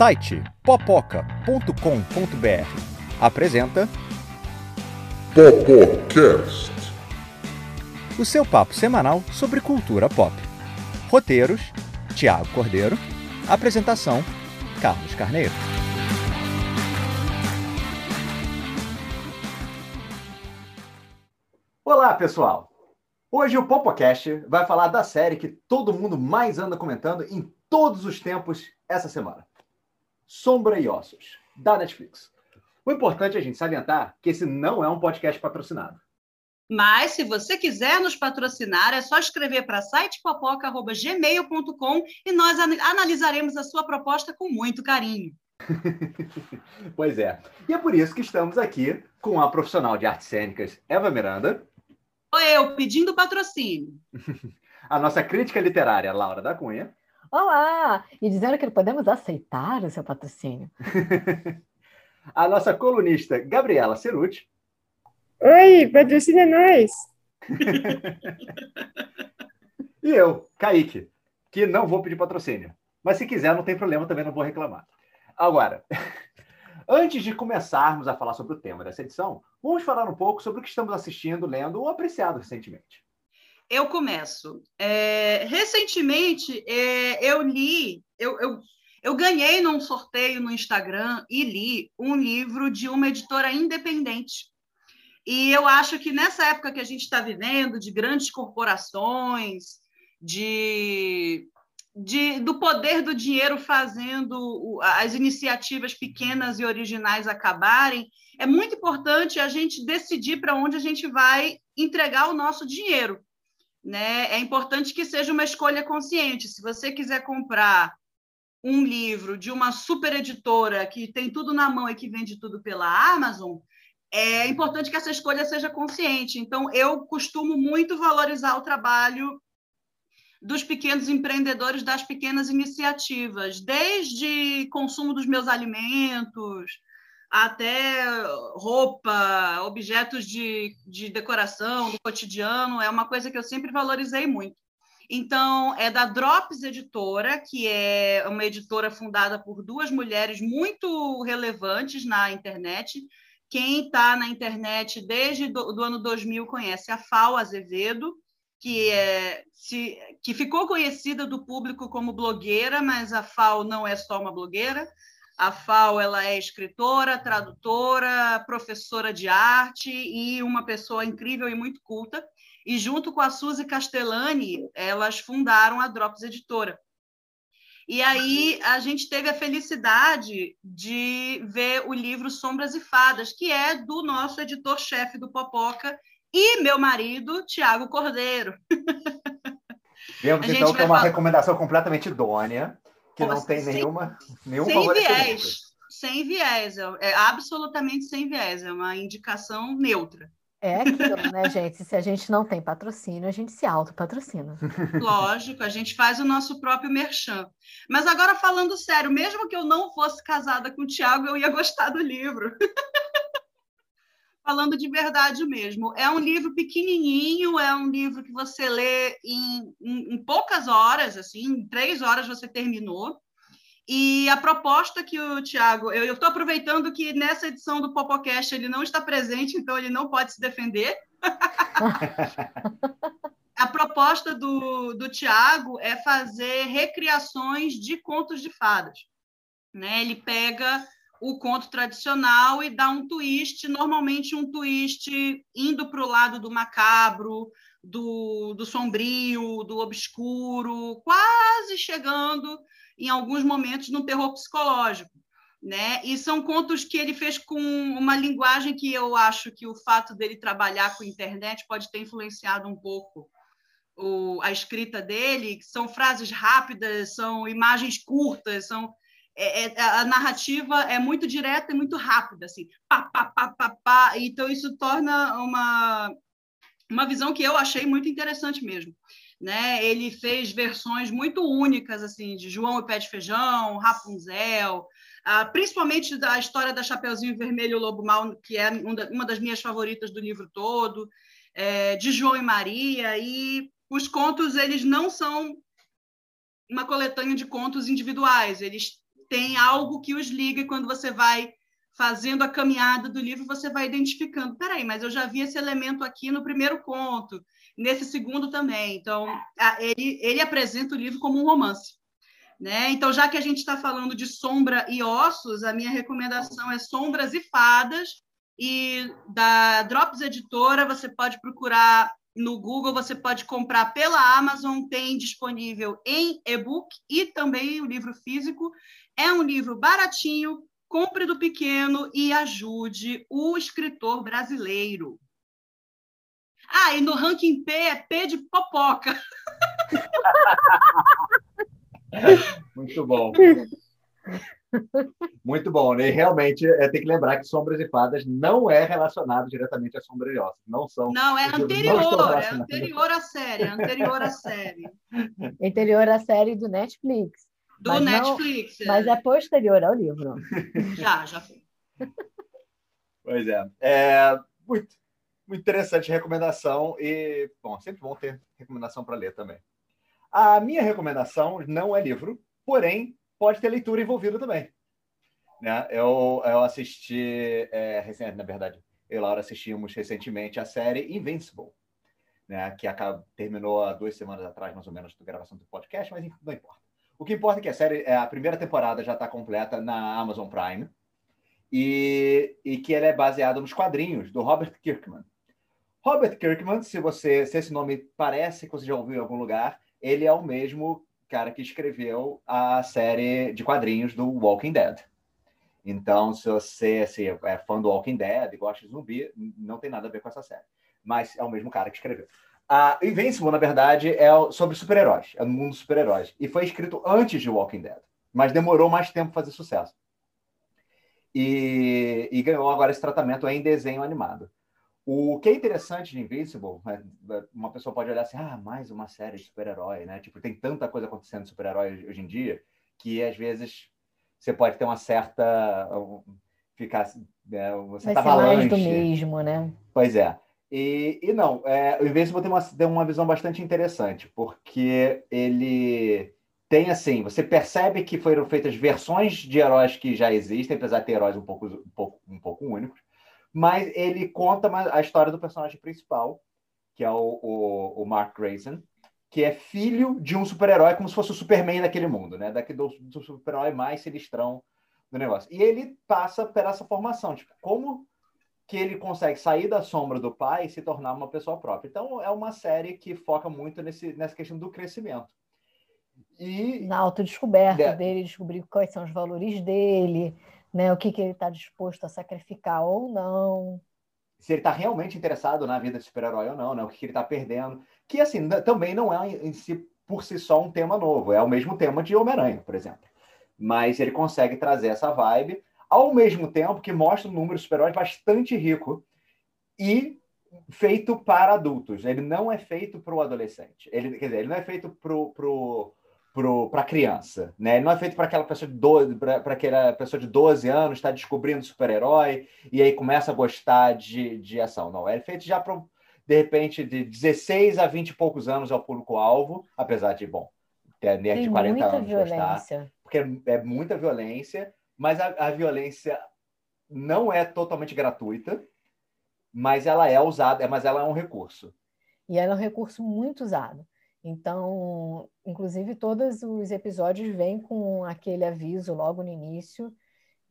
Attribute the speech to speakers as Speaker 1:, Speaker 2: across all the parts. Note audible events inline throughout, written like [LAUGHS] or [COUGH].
Speaker 1: site popoca.com.br apresenta
Speaker 2: Popocast.
Speaker 1: o seu papo semanal sobre cultura pop. Roteiros: Tiago Cordeiro. Apresentação: Carlos Carneiro.
Speaker 3: Olá, pessoal! Hoje o Popocast vai falar da série que todo mundo mais anda comentando em todos os tempos essa semana. Sombra e Ossos, da Netflix. O importante é a gente salientar que esse não é um podcast patrocinado.
Speaker 4: Mas, se você quiser nos patrocinar, é só escrever para sitepopoca.gmail.com e nós an- analisaremos a sua proposta com muito carinho. [LAUGHS]
Speaker 3: pois é. E é por isso que estamos aqui com a profissional de artes cênicas Eva Miranda,
Speaker 4: Ou eu pedindo patrocínio. [LAUGHS]
Speaker 3: a nossa crítica literária Laura da Cunha
Speaker 5: Olá! E dizendo que podemos aceitar o seu patrocínio. [LAUGHS]
Speaker 3: a nossa colunista Gabriela Ceruti
Speaker 6: Oi, patrocina nós. [LAUGHS]
Speaker 3: e eu, Kaique, que não vou pedir patrocínio. Mas se quiser, não tem problema, também não vou reclamar. Agora, [LAUGHS] antes de começarmos a falar sobre o tema dessa edição, vamos falar um pouco sobre o que estamos assistindo, lendo ou apreciado recentemente.
Speaker 4: Eu começo. É, recentemente, é, eu li, eu, eu, eu ganhei num sorteio no Instagram e li um livro de uma editora independente. E eu acho que nessa época que a gente está vivendo, de grandes corporações, de, de, do poder do dinheiro fazendo as iniciativas pequenas e originais acabarem, é muito importante a gente decidir para onde a gente vai entregar o nosso dinheiro né? É importante que seja uma escolha consciente. Se você quiser comprar um livro de uma super editora que tem tudo na mão e que vende tudo pela Amazon, é importante que essa escolha seja consciente. Então, eu costumo muito valorizar o trabalho dos pequenos empreendedores, das pequenas iniciativas, desde consumo dos meus alimentos, até roupa, objetos de, de decoração do cotidiano, é uma coisa que eu sempre valorizei muito. Então, é da Drops Editora, que é uma editora fundada por duas mulheres muito relevantes na internet. Quem está na internet desde do, ano 2000 conhece a Fal Azevedo, que, é, se, que ficou conhecida do público como blogueira, mas a Fal não é só uma blogueira. A FAO ela é escritora, tradutora, professora de arte e uma pessoa incrível e muito culta. E junto com a Suzy Castellani, elas fundaram a Drops Editora. E aí a gente teve a felicidade de ver o livro Sombras e Fadas, que é do nosso editor-chefe do Popoca e meu marido, Tiago Cordeiro.
Speaker 3: Vemos então que é uma
Speaker 4: falar-
Speaker 3: recomendção completamente idônea, que não tem
Speaker 4: sem-
Speaker 3: nenhuma, nenhum
Speaker 4: sem
Speaker 3: favorecimento.
Speaker 4: viés, sem viés, é, é absolutamente sem viés, é uma indicação neutra.
Speaker 5: É aquilo, né, [LAUGHS] gente? Se a gente não tem patrocínio, a gente se autopatrocina. [LAUGHS]
Speaker 4: Lógico, a gente faz o nosso próprio merchan. Mas agora falando sério, mesmo que eu não fosse casada com o Tiago, eu ia gostar do livro. [LAUGHS] falando de verdade mesmo. É um livro pequenininho, é um livro que você lê em, em, em poucas horas, assim, em três horas você terminou. E a proposta que o Tiago, eu estou aproveitando que nessa edição do Popocast ele não está presente, então ele não pode se defender. [LAUGHS] a proposta do, do Tiago é fazer recriações de contos de fadas. Né? Ele pega o conto tradicional e dá um twist, normalmente um twist indo para o lado do macabro, do, do sombrio, do obscuro, quase chegando em alguns momentos no terror psicológico. Né? E são contos que ele fez com uma linguagem que eu acho que o fato dele trabalhar com internet pode ter influenciado um pouco o, a escrita dele. São frases rápidas, são imagens curtas, são é, é, a narrativa é muito direta e muito rápida, assim, pá, pá, pá, pá, pá. Então isso torna uma uma visão que eu achei muito interessante mesmo. Né? Ele fez versões muito únicas assim de João e Pé de Feijão, Rapunzel, ah, principalmente da história da Chapeuzinho Vermelho e o Lobo Mal, que é uma das minhas favoritas do livro todo, é, de João e Maria, e os contos eles não são uma coletânea de contos individuais, eles tem algo que os liga e quando você vai fazendo a caminhada do livro, você vai identificando. Peraí, mas eu já vi esse elemento aqui no primeiro conto, nesse segundo também. Então, ele, ele apresenta o livro como um romance. Né? Então, já que a gente está falando de sombra e ossos, a minha recomendação é Sombras e Fadas, e da Drops Editora, você pode procurar no Google, você pode comprar pela Amazon, tem disponível em e-book e também o livro físico. É um livro baratinho, compre do pequeno e ajude o escritor brasileiro. Ah, e no ranking P é P de popoca. [LAUGHS]
Speaker 3: Muito bom. Muito bom, né? E realmente é, tem que lembrar que Sombras e Fadas não é relacionado diretamente a Sombra e Ossos. Não são.
Speaker 4: Não, é anterior, é anterior à série, é anterior à série. [LAUGHS]
Speaker 5: Anterior à série do Netflix.
Speaker 4: Do mas Netflix.
Speaker 5: Não, mas é posterior ao livro. [LAUGHS]
Speaker 4: Já, já foi.
Speaker 3: Pois é. é muito, muito interessante recomendação e, bom, sempre bom ter recomendação para ler também. A minha recomendação não é livro, porém pode ter leitura envolvida também. Né? Eu, eu assisti, é, recente, na verdade, eu e Laura assistimos recentemente a série Invincible, né? que acaba, terminou há duas semanas atrás, mais ou menos, da gravação do podcast, mas não importa. O que importa é que a série, é, a primeira temporada já está completa na Amazon Prime e, e que ela é baseada nos quadrinhos do Robert Kirkman. Robert Kirkman, se você se esse nome parece que você já ouviu em algum lugar, ele é o mesmo cara que escreveu a série de quadrinhos do Walking Dead. Então, se você assim, é fã do Walking Dead e gosta de zumbi, não tem nada a ver com essa série. Mas é o mesmo cara que escreveu. A Invincible, na verdade, é sobre super-heróis, é no mundo dos super-heróis. E foi escrito antes de Walking Dead, mas demorou mais tempo fazer sucesso. E, e ganhou agora esse tratamento em desenho animado. O que é interessante de Invincible, né, uma pessoa pode olhar assim, ah, mais uma série de super-herói, né? Tipo, tem tanta coisa acontecendo de super-herói hoje em dia que às vezes você pode ter uma certa ficar né, você
Speaker 5: Vai tá mais do mesmo, né?
Speaker 3: Pois é. E, e não, é, o Invincible tem uma, tem uma visão bastante interessante, porque ele tem assim, você percebe que foram feitas versões de heróis que já existem, apesar de ter heróis um pouco, um pouco, um pouco únicos, mas ele conta a história do personagem principal, que é o, o, o Mark Grayson, que é filho de um super-herói, como se fosse o Superman daquele mundo, né? Daquele do, do super-herói mais sinistrão do negócio. E ele passa por essa formação, tipo, como que ele consegue sair da sombra do pai e se tornar uma pessoa própria. Então, é uma série que foca muito nesse, nessa questão do crescimento.
Speaker 5: E... Na autodescoberta é. dele, descobrir quais são os valores dele, né? O que, que ele está disposto a sacrificar ou não.
Speaker 3: Se ele está realmente interessado na vida de super-herói ou não, né? O que, que ele está perdendo. Que, assim, também não é em si, por si só um tema novo. É o mesmo tema de Homem-Aranha, por exemplo. Mas ele consegue trazer essa vibe, ao mesmo tempo que mostra um número de super-heróis bastante rico e feito para adultos. Ele não é feito para o adolescente. Ele, quer dizer, ele não é feito para o para a criança, né? Ele não é feito para aquela pessoa de 12, para aquela pessoa de 12 anos está descobrindo super-herói e aí começa a gostar de, de ação. Não, é feito já para de repente de 16 a 20 e poucos anos é o público-alvo, apesar de, bom, ter nerd de 40 anos violência. gostar, porque é, é, muita violência, mas a, a violência não é totalmente gratuita, mas ela é usada, mas ela é um recurso.
Speaker 5: E ela é um recurso muito usado. Então, inclusive, todos os episódios vêm com aquele aviso logo no início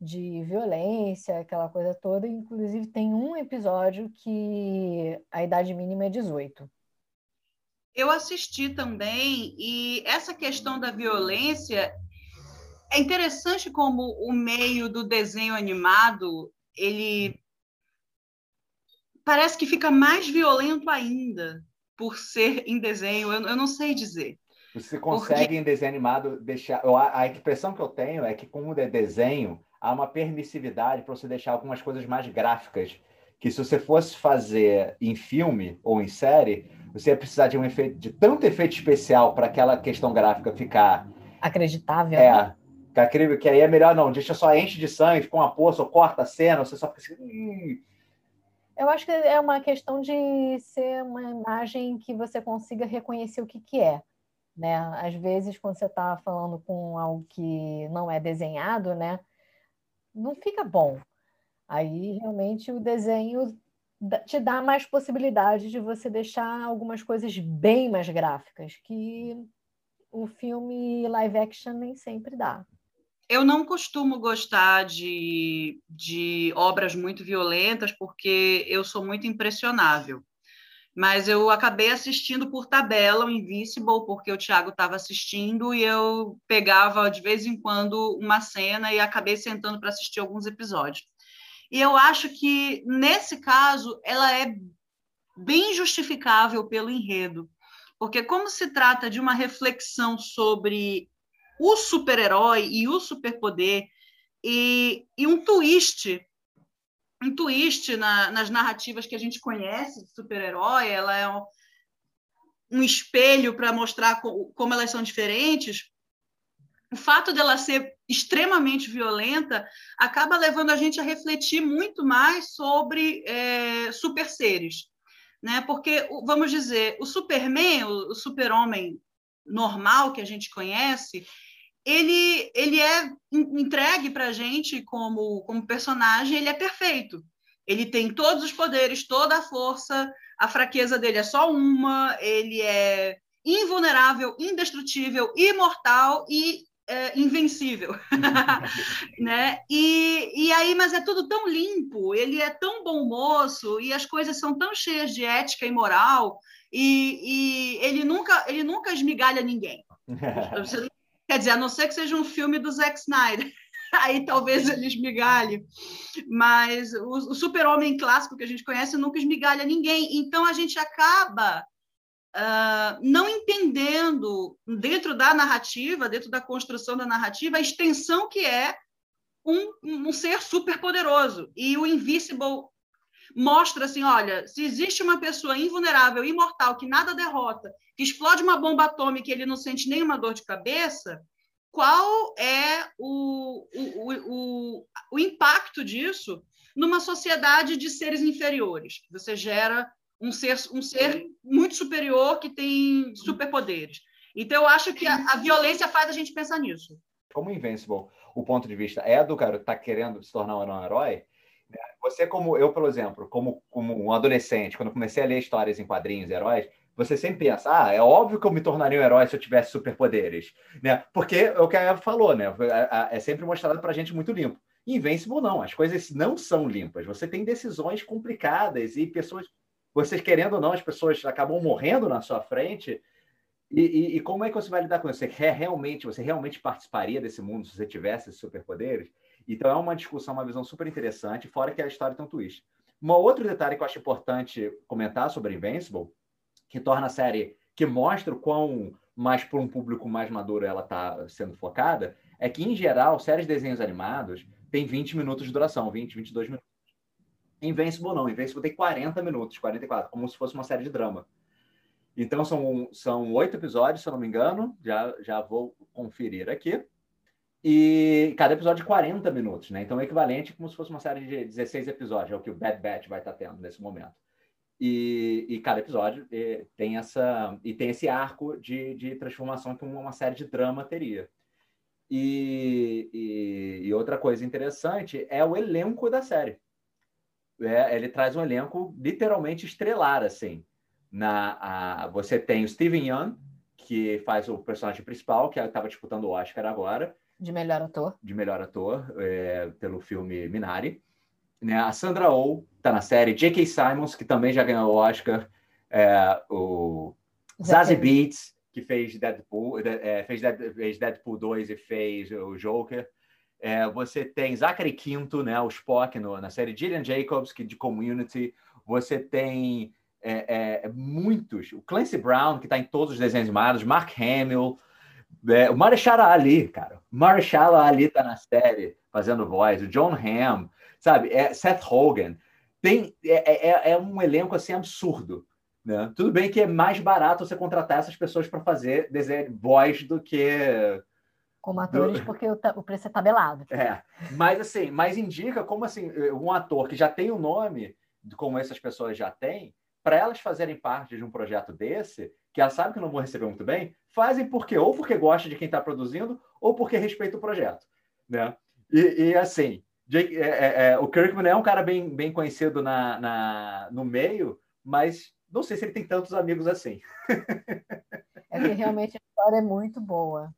Speaker 5: de violência, aquela coisa toda. Inclusive, tem um episódio que a idade mínima é 18.
Speaker 4: Eu assisti também, e essa questão da violência é interessante como o meio do desenho animado ele parece que fica mais violento ainda por ser em desenho, eu, eu não sei dizer.
Speaker 3: Você consegue Porque... em desenho animado deixar. a, a impressão que eu tenho é que, com o desenho, há uma permissividade para você deixar algumas coisas mais gráficas. Que se você fosse fazer em filme ou em série, você ia precisar de um efeito, de tanto efeito especial para aquela questão gráfica ficar
Speaker 5: acreditável.
Speaker 3: É. Que, que aí é melhor não, deixa só enche de sangue com uma poça, ou corta a cena, você só fica assim. Hum,
Speaker 5: eu acho que é uma questão de ser uma imagem que você consiga reconhecer o que, que é. né? Às vezes, quando você está falando com algo que não é desenhado, né? Não fica bom. Aí, realmente, o desenho te dá mais possibilidade de você deixar algumas coisas bem mais gráficas, que o filme live action nem sempre dá.
Speaker 4: Eu não costumo gostar de, de obras muito violentas, porque eu sou muito impressionável mas eu acabei assistindo por tabela o Invincible, porque o Thiago estava assistindo e eu pegava de vez em quando uma cena e acabei sentando para assistir alguns episódios. E eu acho que, nesse caso, ela é bem justificável pelo enredo, porque, como se trata de uma reflexão sobre o super-herói e o superpoder, e, e um twist um twist na, nas narrativas que a gente conhece de super-herói, ela é um, um espelho para mostrar co como elas são diferentes. O fato dela ser extremamente violenta acaba levando a gente a refletir muito mais sobre é, super seres, né? Porque vamos dizer, o Superman, o, o super-homem normal que a gente conhece, ele, ele é entregue para a gente como, como personagem, ele é perfeito. Ele tem todos os poderes, toda a força, a fraqueza dele é só uma, ele é invulnerável, indestrutível, imortal e é, invencível, [LAUGHS] né? E, e aí, mas é tudo tão limpo, ele é tão bom moço e as coisas são tão cheias de ética e moral e, e ele nunca ele nunca esmigalha ninguém. [LAUGHS] Você Quer dizer, a não ser que seja um filme do Zack Snyder. [LAUGHS] Aí talvez ele esmigalhe. Mas o, o super-homem clássico que a gente conhece nunca esmigalha ninguém. Então a gente acaba uh, não entendendo, dentro da narrativa, dentro da construção da narrativa, a extensão que é um, um ser super poderoso. E o Invisible mostra assim: olha, se existe uma pessoa invulnerável, imortal, que nada derrota, que explode uma bomba atômica e ele não sente nenhuma dor de cabeça, qual é o, o, o, o impacto disso numa sociedade de seres inferiores? Você gera um ser, um ser muito superior que tem superpoderes. Então, eu acho que a, a violência faz a gente pensar nisso.
Speaker 3: Como Invincible, o ponto de vista é do cara que está querendo se tornar um herói, você, como eu, por exemplo, como, como um adolescente, quando comecei a ler histórias em quadrinhos, heróis, você sempre pensa, ah, é óbvio que eu me tornaria um herói se eu tivesse superpoderes, né? Porque é o que a Eva falou, né? É, é sempre mostrado pra gente muito limpo. Invincible não, as coisas não são limpas. Você tem decisões complicadas e pessoas, vocês querendo ou não, as pessoas acabam morrendo na sua frente. E, e, e como é que você vai lidar com isso? Você realmente, você realmente participaria desse mundo se você tivesse superpoderes? Então é uma discussão, uma visão super interessante, fora que a história tem um twist. Um outro detalhe que eu acho importante comentar sobre Invincible, que torna a série, que mostra o quão mais para um público mais maduro ela está sendo focada, é que, em geral, séries de desenhos animados tem 20 minutos de duração, 20, 22 minutos. Invincible não, Invincible tem 40 minutos, 44, como se fosse uma série de drama. Então são, são oito episódios, se eu não me engano, já, já vou conferir aqui. E cada episódio de 40 minutos, né? Então é equivalente como se fosse uma série de 16 episódios, é o que o Bad Batch vai estar tendo nesse momento. E, e cada episódio e, tem essa e tem esse arco de, de transformação que uma, uma série de drama teria. E, e, e, outra coisa interessante é o elenco da série. É, ele traz um elenco literalmente estrelar, assim. Na, a, você tem o Steven Yeun, que faz o personagem principal, que estava disputando o Oscar agora.
Speaker 5: De melhor ator.
Speaker 3: De melhor ator, é, pelo filme Minari. Né? A Sandra Oh está na série. J.K. Simons, que também já ganhou o Oscar. É, o Zazie Beats, que fez Deadpool, é, fez, Deadpool 2 e fez o Joker. É, você tem Zachary Quinto, né, o Spock no, na série Gillian Jacobs, que de Community. Você tem é, muitos. O Clancy Brown, que está em todos os desenhos animados. Mark Hamill. É, o Marshall Ali, cara. Marshall Ali tá na série fazendo voz. O John Hamm, sabe? É, Seth Rogen. Tem, é, é, é um elenco assim absurdo. Né? Tudo bem que é mais barato você contratar essas pessoas para fazer desenho, voz do que
Speaker 5: como atores, do... porque o, o, preço é tabelado.
Speaker 3: É, mas assim, mas indica como assim, um ator que já tem o um nome, como essas pessoas já têm, para elas fazerem parte de um projeto desse, que ela sabe que não vão receber muito bem, fazem porque ou porque gosta de quem está produzindo ou porque respeita o projeto, né? E, e assim, Jake, é, é, é, o Kirkman é um cara bem, bem conhecido na, na, no meio, mas não sei se ele tem tantos amigos assim.
Speaker 5: É que realmente a história é muito boa.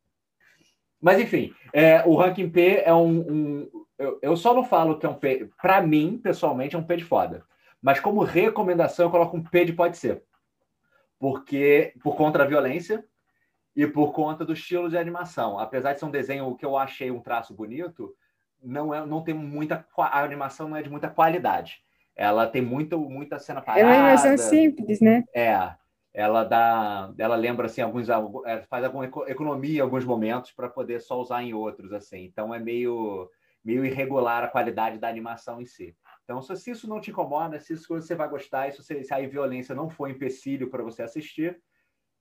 Speaker 3: Mas, enfim, é, o Ranking P é um. um eu, eu, só não falo que é um P. Para mim, pessoalmente, é um P de foda. Mas, como recomendação, eu coloco um P de pode ser. Porque, por conta da violência e por conta do estilo de animação. Apesar de ser um desenho que eu achei um traço bonito, não, é, não tem muita. A animação não é de muita qualidade. Ela tem muito, muita cena parada. É uma
Speaker 6: animação simples, né?
Speaker 3: É ela dá, ela lembra assim alguns, é, faz alguma economia em alguns momentos para poder só usar em outros assim. Então é meio meio irregular a qualidade da animação em si. Então se isso não te incomoda, se isso você vai gostar, se, você, se a violência não for empecilho para você assistir,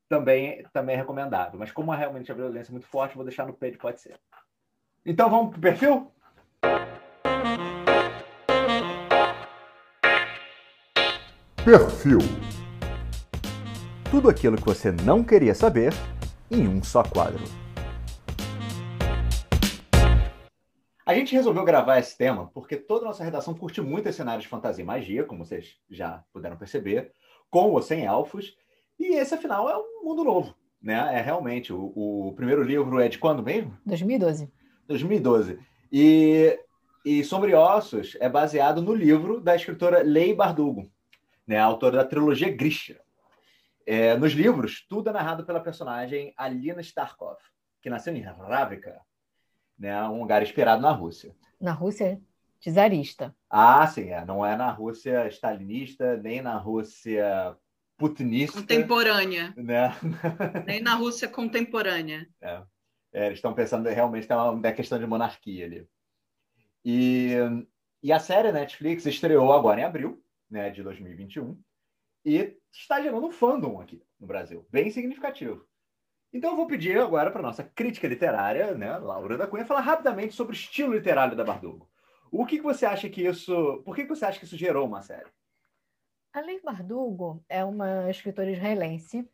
Speaker 3: também também é recomendável. Mas como realmente a violência é muito forte, vou deixar no peito pode ser. Então vamos pro perfil?
Speaker 1: Perfil tudo aquilo que você não queria saber em um só quadro.
Speaker 3: A gente resolveu gravar esse tema porque toda a nossa redação curte muito esse cenário de fantasia e magia, como vocês já puderam perceber, com ou sem elfos. E esse, afinal, é um mundo novo. Né? É realmente. O, o primeiro livro é de quando mesmo?
Speaker 5: 2012.
Speaker 3: 2012. E, e Sobre Ossos é baseado no livro da escritora Lei Bardugo, né? autora da trilogia Grisha. É, nos livros, tudo é narrado pela personagem Alina Starkov, que nasceu em Ravka, né, um lugar inspirado na Rússia.
Speaker 5: Na Rússia czarista.
Speaker 3: Ah, sim, é. não é na Rússia stalinista, nem na Rússia putinista.
Speaker 4: Contemporânea.
Speaker 3: Né? [LAUGHS]
Speaker 4: Nem na Rússia contemporânea.
Speaker 3: É. É, eles estão pensando realmente tem uma, uma questão de monarquia ali. E, e a série Netflix estreou agora em abril né, de 2021 e está gerando um fandom aqui no Brasil, bem significativo. Então eu vou pedir agora para nossa crítica literária, né, Laura da Cunha, falar rapidamente sobre o estilo literário da Bardugo. O que, que você acha que isso. Por que, que você acha que isso gerou uma série?
Speaker 5: A Lei Bardugo é uma escritora israelense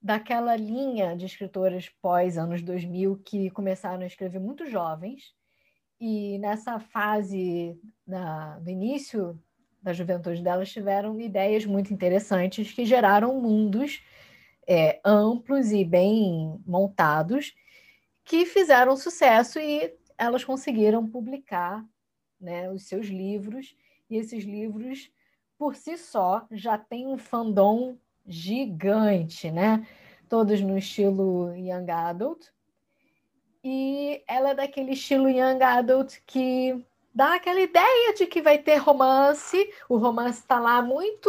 Speaker 5: daquela linha de escritores pós anos 2000 que começaram a escrever muito jovens e nessa fase da, do início da juventude delas tiveram ideias muito interessantes que geraram mundos é, amplos e bem montados que fizeram sucesso e elas conseguiram publicar né, os seus livros e esses livros por si só já têm um fandom gigante, né? Todos no estilo young adult. E ela é daquele estilo young adult que dá aquela ideia de que vai ter romance. O romance está lá muito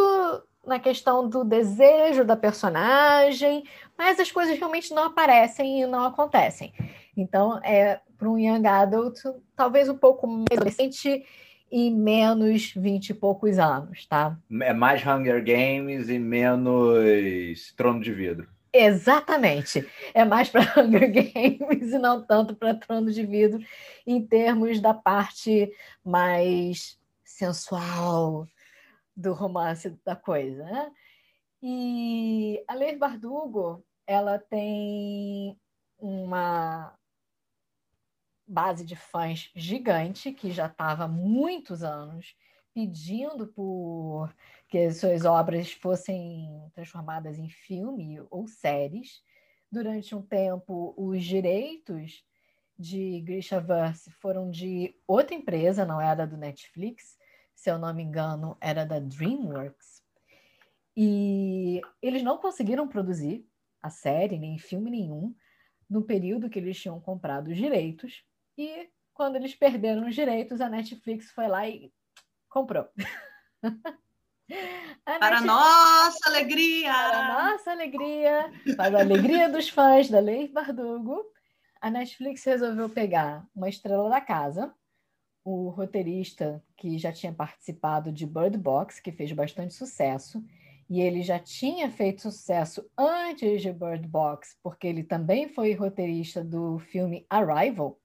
Speaker 5: na questão do desejo da personagem, mas as coisas realmente não aparecem e não acontecem. Então, é para um young adult, talvez um pouco mais adolescente e menos vinte e poucos anos, tá?
Speaker 3: É mais Hunger Games e menos Trono de Vidro.
Speaker 5: Exatamente. É mais para [LAUGHS] Hunger Games e não tanto para Trono de Vidro, em termos da parte mais sensual do romance da coisa. Né? E a Ler Bardugo ela tem uma base de fãs gigante que já estava há muitos anos pedindo por que suas obras fossem transformadas em filme ou séries. Durante um tempo, os direitos de Grishaverse foram de outra empresa, não era do Netflix, se eu não me engano, era da DreamWorks. E eles não conseguiram produzir a série, nem filme nenhum, no período que eles tinham comprado os direitos. E quando eles perderam os direitos, a Netflix foi lá e comprou. [LAUGHS]
Speaker 4: Para nossa alegria!
Speaker 5: Para nossa alegria, para a alegria dos fãs da Lei Bardugo, a Netflix resolveu pegar uma estrela da casa, o roteirista que já tinha participado de Bird Box, que fez bastante sucesso, e ele já tinha feito sucesso antes de Bird Box, porque ele também foi roteirista do filme Arrival,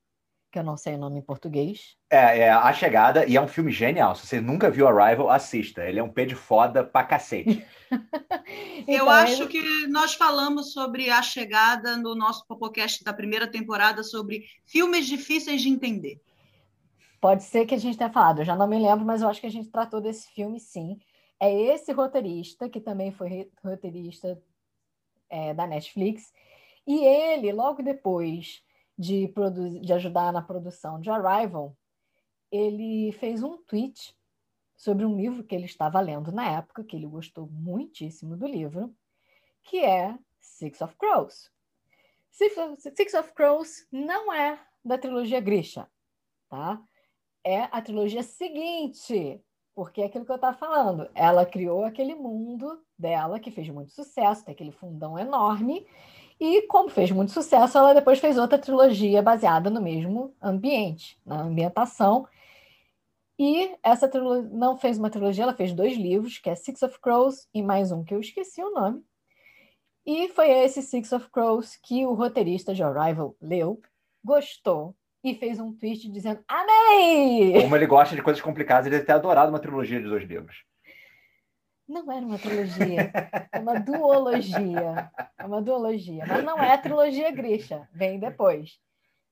Speaker 5: que eu não sei o nome em português.
Speaker 3: É, é A Chegada, e é um filme genial. Se você nunca viu Arrival, assista. Ele é um pé de foda pra cacete. [LAUGHS]
Speaker 4: Eu
Speaker 5: Então,
Speaker 4: acho
Speaker 5: ele-
Speaker 4: que nós falamos sobre a chegada no nosso podcast da primeira temporada sobre filmes difíceis de entender.
Speaker 5: Pode ser que a gente tenha falado, eu já não me lembro, mas eu acho que a gente tratou desse filme sim. É esse roteirista, que também foi roteirista é, da Netflix, e ele, logo depois de, de ajudar na produção de Arrival, ele fez um tweet sobre um livro que ele estava lendo na época, que ele gostou muitíssimo do livro, que é Six of Crows. Six of, Six of Crows não é da trilogia Grisha, tá? É a trilogia seguinte, porque é aquilo que eu estava falando. Ela criou aquele mundo dela que fez muito sucesso, tem aquele fundão enorme, e como fez muito sucesso, ela depois fez outra trilogia baseada no mesmo ambiente, na ambientação. E essa trilogia não fez uma trilogia, ela fez dois livros, que é Six of Crows e mais um que eu esqueci o nome. E foi esse Six of Crows que o roteirista de Arrival leu, gostou e fez um tweet dizendo Amei!
Speaker 3: Como ele gosta de coisas complicadas, ele deve ter adorado uma trilogia de dois livros.
Speaker 5: Não era uma trilogia, é uma duologia. É uma duologia, mas não é a trilogia Grisha, vem depois.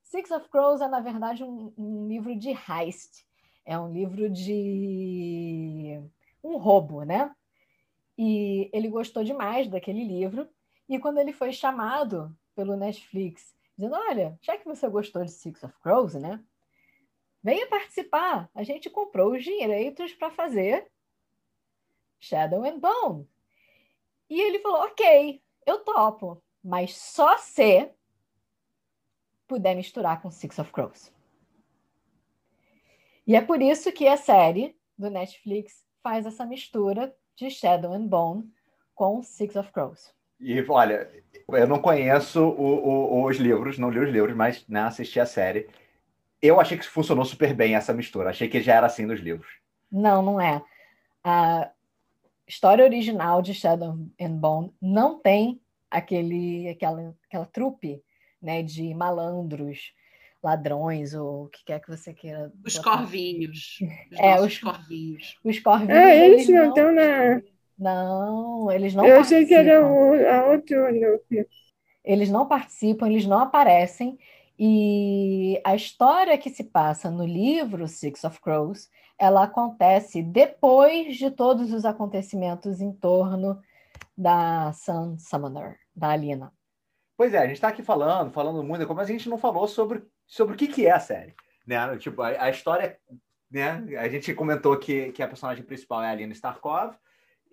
Speaker 5: Six of Crows é, na verdade, um, um livro de heist. É um livro de um roubo, né? E ele gostou demais daquele livro. E quando ele foi chamado pelo Netflix, dizendo: Olha, já que você gostou de Six of Crows, né? Venha participar. A gente comprou os direitos para fazer Shadow and Bone. E ele falou: Ok, eu topo, mas só se puder misturar com Six of Crows. E é por isso que a série do Netflix faz essa mistura de Shadow and Bone com Six of Crows.
Speaker 3: E olha, eu não conheço o- o- os livros, não li os livros, mas né, assisti a série. Eu achei que funcionou super bem essa mistura. Achei que já era assim nos livros.
Speaker 5: Não, não é. A história original de Shadow and Bone não tem aquele, aquela, aquela trupe né, de malandros, ladrões, ou o que quer que você queira.
Speaker 4: Os
Speaker 5: botar.
Speaker 4: corvinhos. Os
Speaker 5: É, os-
Speaker 4: corvinhos.
Speaker 5: Os corvinhos.
Speaker 6: Ah, eles não estão na.
Speaker 5: Não, eles não
Speaker 6: Eu achei que era
Speaker 5: participam.
Speaker 6: o, a outro núcleo.
Speaker 5: Eles não participam, eles não aparecem. E a história que se passa no livro Six of Crows, ela acontece depois de todos os acontecimentos em torno da Sun Summoner, da Alina.
Speaker 3: Pois é, a gente está aqui falando, falando muito, mas a gente não falou sobre, sobre o que, que é a série. Né? Tipo, a, a história, né? A gente comentou que, que a personagem principal é a Alina Starkov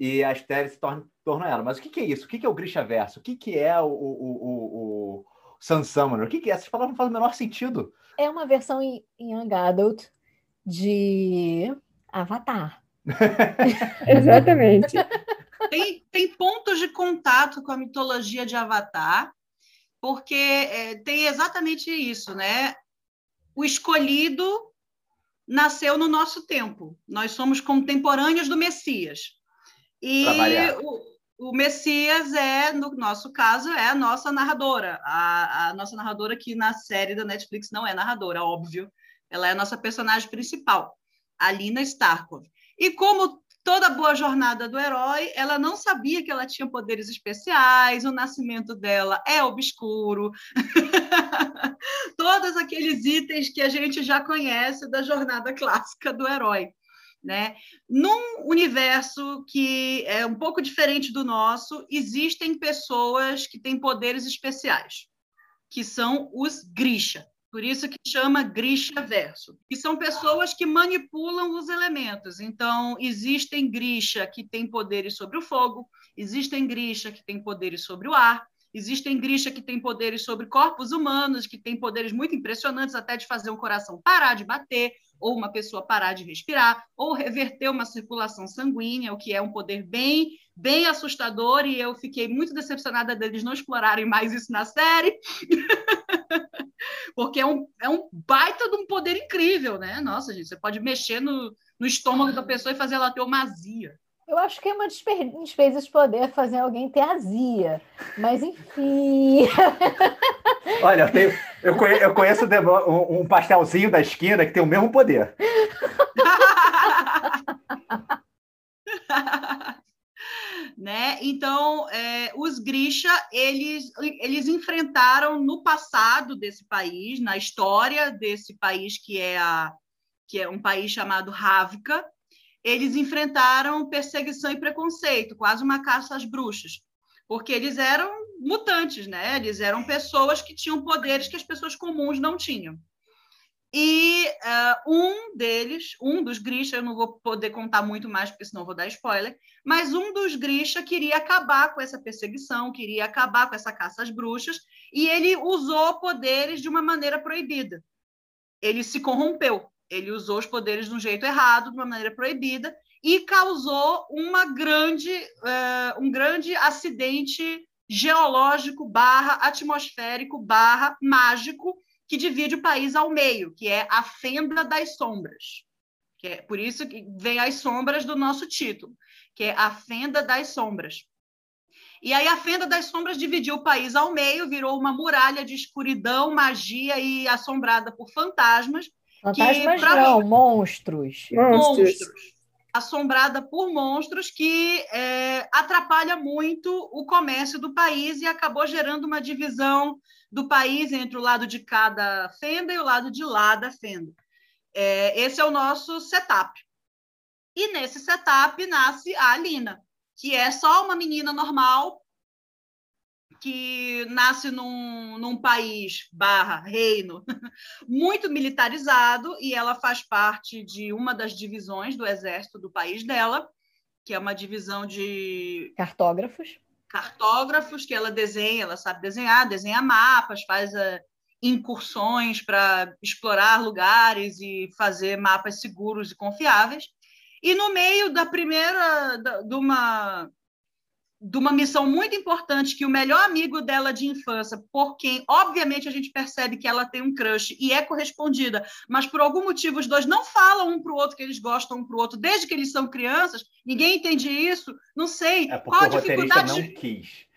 Speaker 3: e a série se torna, torna ela. Mas o que, que é isso? O que, que é o Grisha Verso? O que, que é o, o, o, o Sun Summoner? O que, que é? Essas palavras não fazem o menor sentido.
Speaker 5: É uma versão em, em Young Adult de Avatar. [LAUGHS]
Speaker 6: Exatamente.
Speaker 4: Tem, tem pontos de contato com a mitologia de Avatar, porque é, tem exatamente isso, né? O escolhido nasceu no nosso tempo. Nós somos contemporâneos do Messias. E o, o Messias é, no nosso caso, é a nossa narradora. A, a nossa narradora que na série da Netflix não é narradora, óbvio. Ela é a nossa personagem principal, a Lina Starkov. E como toda boa jornada do herói, ela não sabia que ela tinha poderes especiais, o nascimento dela é obscuro. [LAUGHS] Todos aqueles itens que a gente já conhece da jornada clássica do herói. Né? Num universo que é um pouco diferente do nosso, existem pessoas que têm poderes especiais, que são os Grisha. Por isso que chama Grisha Verso. E são pessoas que manipulam os elementos. Então, existem Grisha que têm poderes sobre o fogo, existem Grisha que têm poderes sobre o ar, existem Grisha que têm poderes sobre corpos humanos, que têm poderes muito impressionantes, até de fazer um coração parar de bater, ou uma pessoa parar de respirar, ou reverter uma circulação sanguínea, o que é um poder bem, bem assustador, e eu fiquei muito decepcionada deles não explorarem mais isso na série. [LAUGHS] Porque é um, é um baita de um poder incrível, né? Nossa, gente, você pode mexer no, no estômago da pessoa e fazer ela ter uma azia.
Speaker 5: Eu acho que é uma despesa de poder fazer alguém ter azia. Mas, enfim.
Speaker 3: Olha, eu tenho, Eu conheço, eu conheço um pastelzinho da esquina que tem o mesmo poder. [LAUGHS]
Speaker 4: né? Então, é, os Grisha, eles, eles enfrentaram no passado desse país, na história desse país que é, a, que é um país chamado Ravka, eles enfrentaram perseguição e preconceito, quase uma caça às bruxas, porque eles eram mutantes, né? Eles eram pessoas que tinham poderes que as pessoas comuns não tinham. E uh, um deles, um dos Grisha, eu não vou poder contar muito mais, porque senão vou dar spoiler, mas um dos Grisha queria acabar com essa perseguição, queria acabar com essa caça às bruxas, e ele usou poderes de uma maneira proibida. Ele se corrompeu, ele usou os poderes de um jeito errado, de uma maneira proibida, e causou uma grande, uh, um grande acidente geológico barra atmosférico barra mágico que divide o país ao meio, que é a fenda das sombras. Que é por isso que vem as sombras do nosso título, que é a fenda das sombras. E aí a fenda das sombras dividiu o país ao meio, virou uma muralha de escuridão, magia e assombrada por fantasmas.
Speaker 5: Fantasmas que, não, monstros.
Speaker 4: Monstros. Assombrada por monstros que é, atrapalha muito o comércio do país e acabou gerando uma divisão do país entre o lado de cada fenda e o lado de lá da fenda. É, esse é o nosso setup. E nesse setup nasce a Alina, que é só uma menina normal que nasce num, num país barra reino [LAUGHS] muito militarizado e ela faz parte de uma das divisões do exército do país dela, que é uma divisão de
Speaker 5: cartógrafos
Speaker 4: cartógrafos que ela desenha, ela sabe desenhar, desenha mapas, faz uh, incursões para explorar lugares e fazer mapas seguros e confiáveis. E no meio da primeira, da, de uma de uma missão muito importante que o melhor amigo dela de infância, por quem, obviamente, a gente percebe que ela tem um crush e é correspondida, mas por algum motivo os dois não falam um para o outro que eles gostam um para o outro desde que eles são crianças, ninguém entende isso, não sei.
Speaker 3: É qual a dificuldade não quis.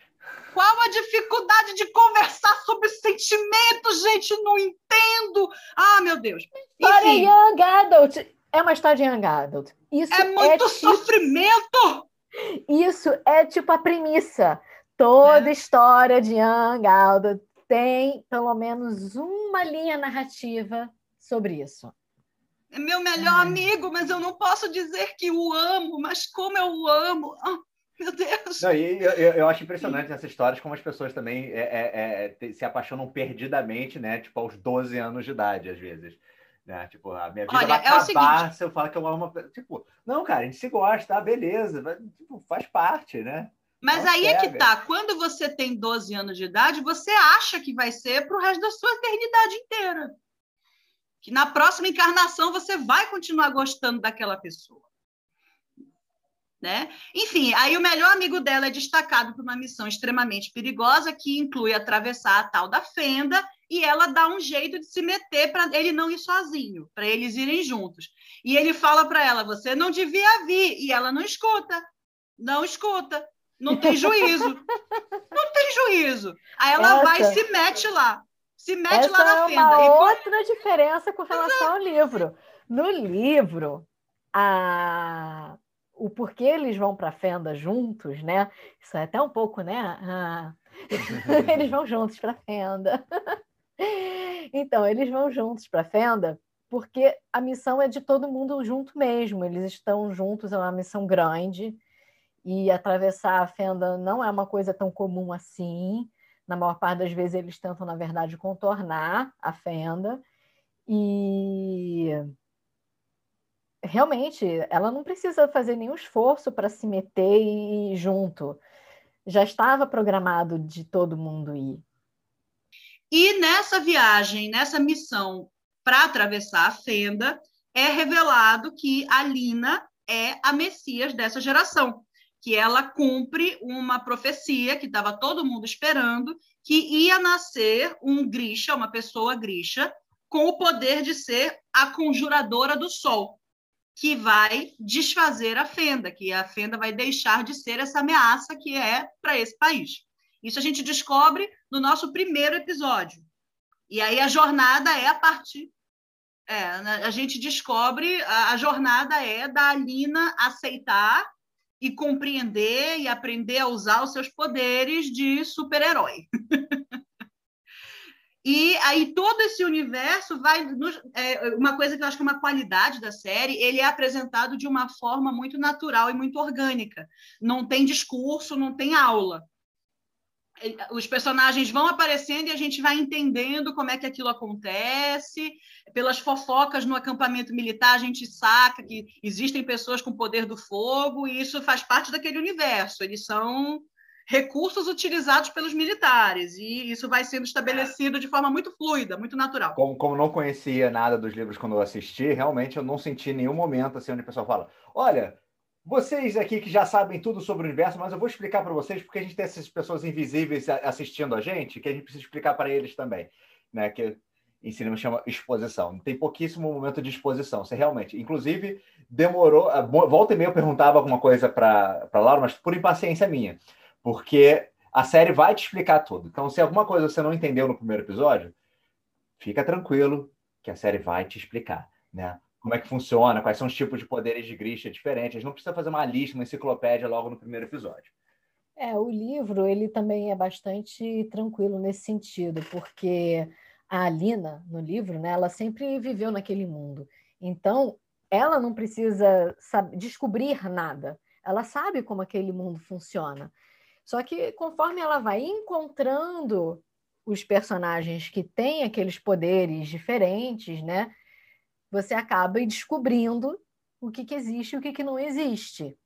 Speaker 4: Qual a dificuldade de conversar sobre sentimentos, gente? Não entendo. Ah, meu Deus.
Speaker 5: Para Young Adult. É uma história de Young Adult. Isso é
Speaker 4: muito é tipo... sofrimento!
Speaker 5: Isso é tipo a premissa. Toda é. história de Young Aldo tem pelo menos uma linha narrativa sobre isso.
Speaker 4: É meu melhor amigo, mas eu não posso dizer que o amo, mas como eu o amo. Oh, meu Deus!
Speaker 3: Não, e eu, eu, acho impressionante essas histórias, como as pessoas também é, é, é, se apaixonam perdidamente, né? Tipo, aos 12 anos de idade, às vezes. Né? Tipo, a minha vida Olha, vai acabar é seguinte... se eu falar que eu amo uma Tipo, não, cara, a gente se gosta, tá? beleza. Tipo, faz parte, né?
Speaker 4: Mas não aí é que tá. Quando você tem 12 anos de idade, você acha que vai ser para o resto da sua eternidade inteira. Que na próxima encarnação você vai continuar gostando daquela pessoa. Né? Enfim, aí o melhor amigo dela é destacado por uma missão extremamente perigosa que inclui atravessar a tal da fenda e ela dá um jeito de se meter para ele não ir sozinho, para eles irem juntos. E ele fala para ela: "Você não devia vir", e ela não escuta. Não escuta. Não tem juízo. não tem juízo. Aí ela Essa... vai e se mete lá. Se mete
Speaker 5: Essa
Speaker 4: lá na
Speaker 5: é
Speaker 4: fenda.
Speaker 5: Uma e outra diferença com relação ao livro. No livro, a o porquê eles vão para a fenda juntos, né? Isso é até um pouco, né? Ah, [LAUGHS] [LAUGHS] eles vão juntos para a fenda. [LAUGHS] então, eles vão juntos para a Fenda porque a missão é de todo mundo junto mesmo. Eles estão juntos, é uma missão grande. E atravessar a fenda não é uma coisa tão comum assim. Na maior parte das vezes, eles tentam, na verdade, contornar a fenda. E realmente, ela não precisa fazer nenhum esforço para se meter e ir junto. Já estava programado de todo mundo ir.
Speaker 4: E nessa viagem, nessa missão para atravessar a fenda, é revelado que a Lina é a Messias dessa geração, que ela cumpre uma profecia que estava todo mundo esperando, que ia nascer um Grisha, uma pessoa Grisha, com o poder de ser a conjuradora do sol, que vai desfazer a fenda, que a fenda vai deixar de ser essa ameaça que é para esse país. Isso a gente descobre no nosso primeiro episódio. E aí a jornada é a partir. É, a gente descobre, a, a jornada é da Alina aceitar e compreender e aprender a usar os seus poderes de super-herói. [LAUGHS] E aí todo esse universo vai. É, uma coisa que eu acho que é uma qualidade da série, ele é apresentado de uma forma muito natural e muito orgânica. Não tem discurso, não tem aula. Os personagens vão aparecendo e a gente vai entendendo como é que aquilo acontece. Pelas fofocas no acampamento militar, a gente saca que existem pessoas com poder do fogo, e isso faz parte daquele universo. Eles são recursos utilizados pelos militares, e isso vai sendo estabelecido de forma muito fluida, muito natural.
Speaker 3: Como, como não conhecia nada dos livros quando eu assisti, realmente eu não senti nenhum momento assim onde o pessoal fala: olha, vocês aqui que já sabem tudo sobre o universo, mas eu vou explicar para vocês porque a gente tem essas pessoas invisíveis assistindo a gente, que a gente precisa explicar para eles também, né? Que em cinema chama exposição. Tem pouquíssimo momento de exposição. Você realmente, inclusive, demorou. Volta e meia eu perguntava alguma coisa para Laura, mas por impaciência minha porque a série vai te explicar tudo. Então, se alguma coisa você não entendeu no primeiro episódio, fica tranquilo que a série vai te explicar, né? Como é que funciona, quais são os tipos de poderes de Grisha diferentes. Não precisa fazer uma lista, uma enciclopédia logo no primeiro episódio.
Speaker 5: É, o livro ele também é bastante tranquilo nesse sentido, porque a Alina, no livro, né, ela sempre viveu naquele mundo. Então, ela não precisa descobrir nada. Ela sabe como aquele mundo funciona. Só que conforme ela vai encontrando os personagens que têm aqueles poderes diferentes, né? Você acaba descobrindo o que, que existe e o que, que não existe,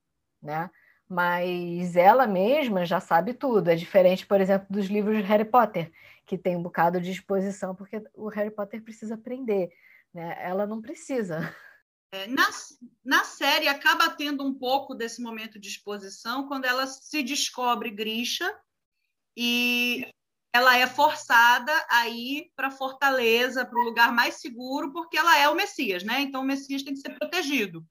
Speaker 5: né? Mas ela mesma já sabe tudo. É diferente, por exemplo, dos livros de Harry Potter, que tem um bocado de exposição, porque o Harry Potter precisa aprender, né? Ela não precisa.
Speaker 4: É, na, na série acaba tendo um pouco desse momento de exposição quando ela se descobre Grisha e ela é forçada a ir para Fortaleza, para o lugar mais seguro, porque ela é o Messias, né? Então o Messias tem que ser protegido.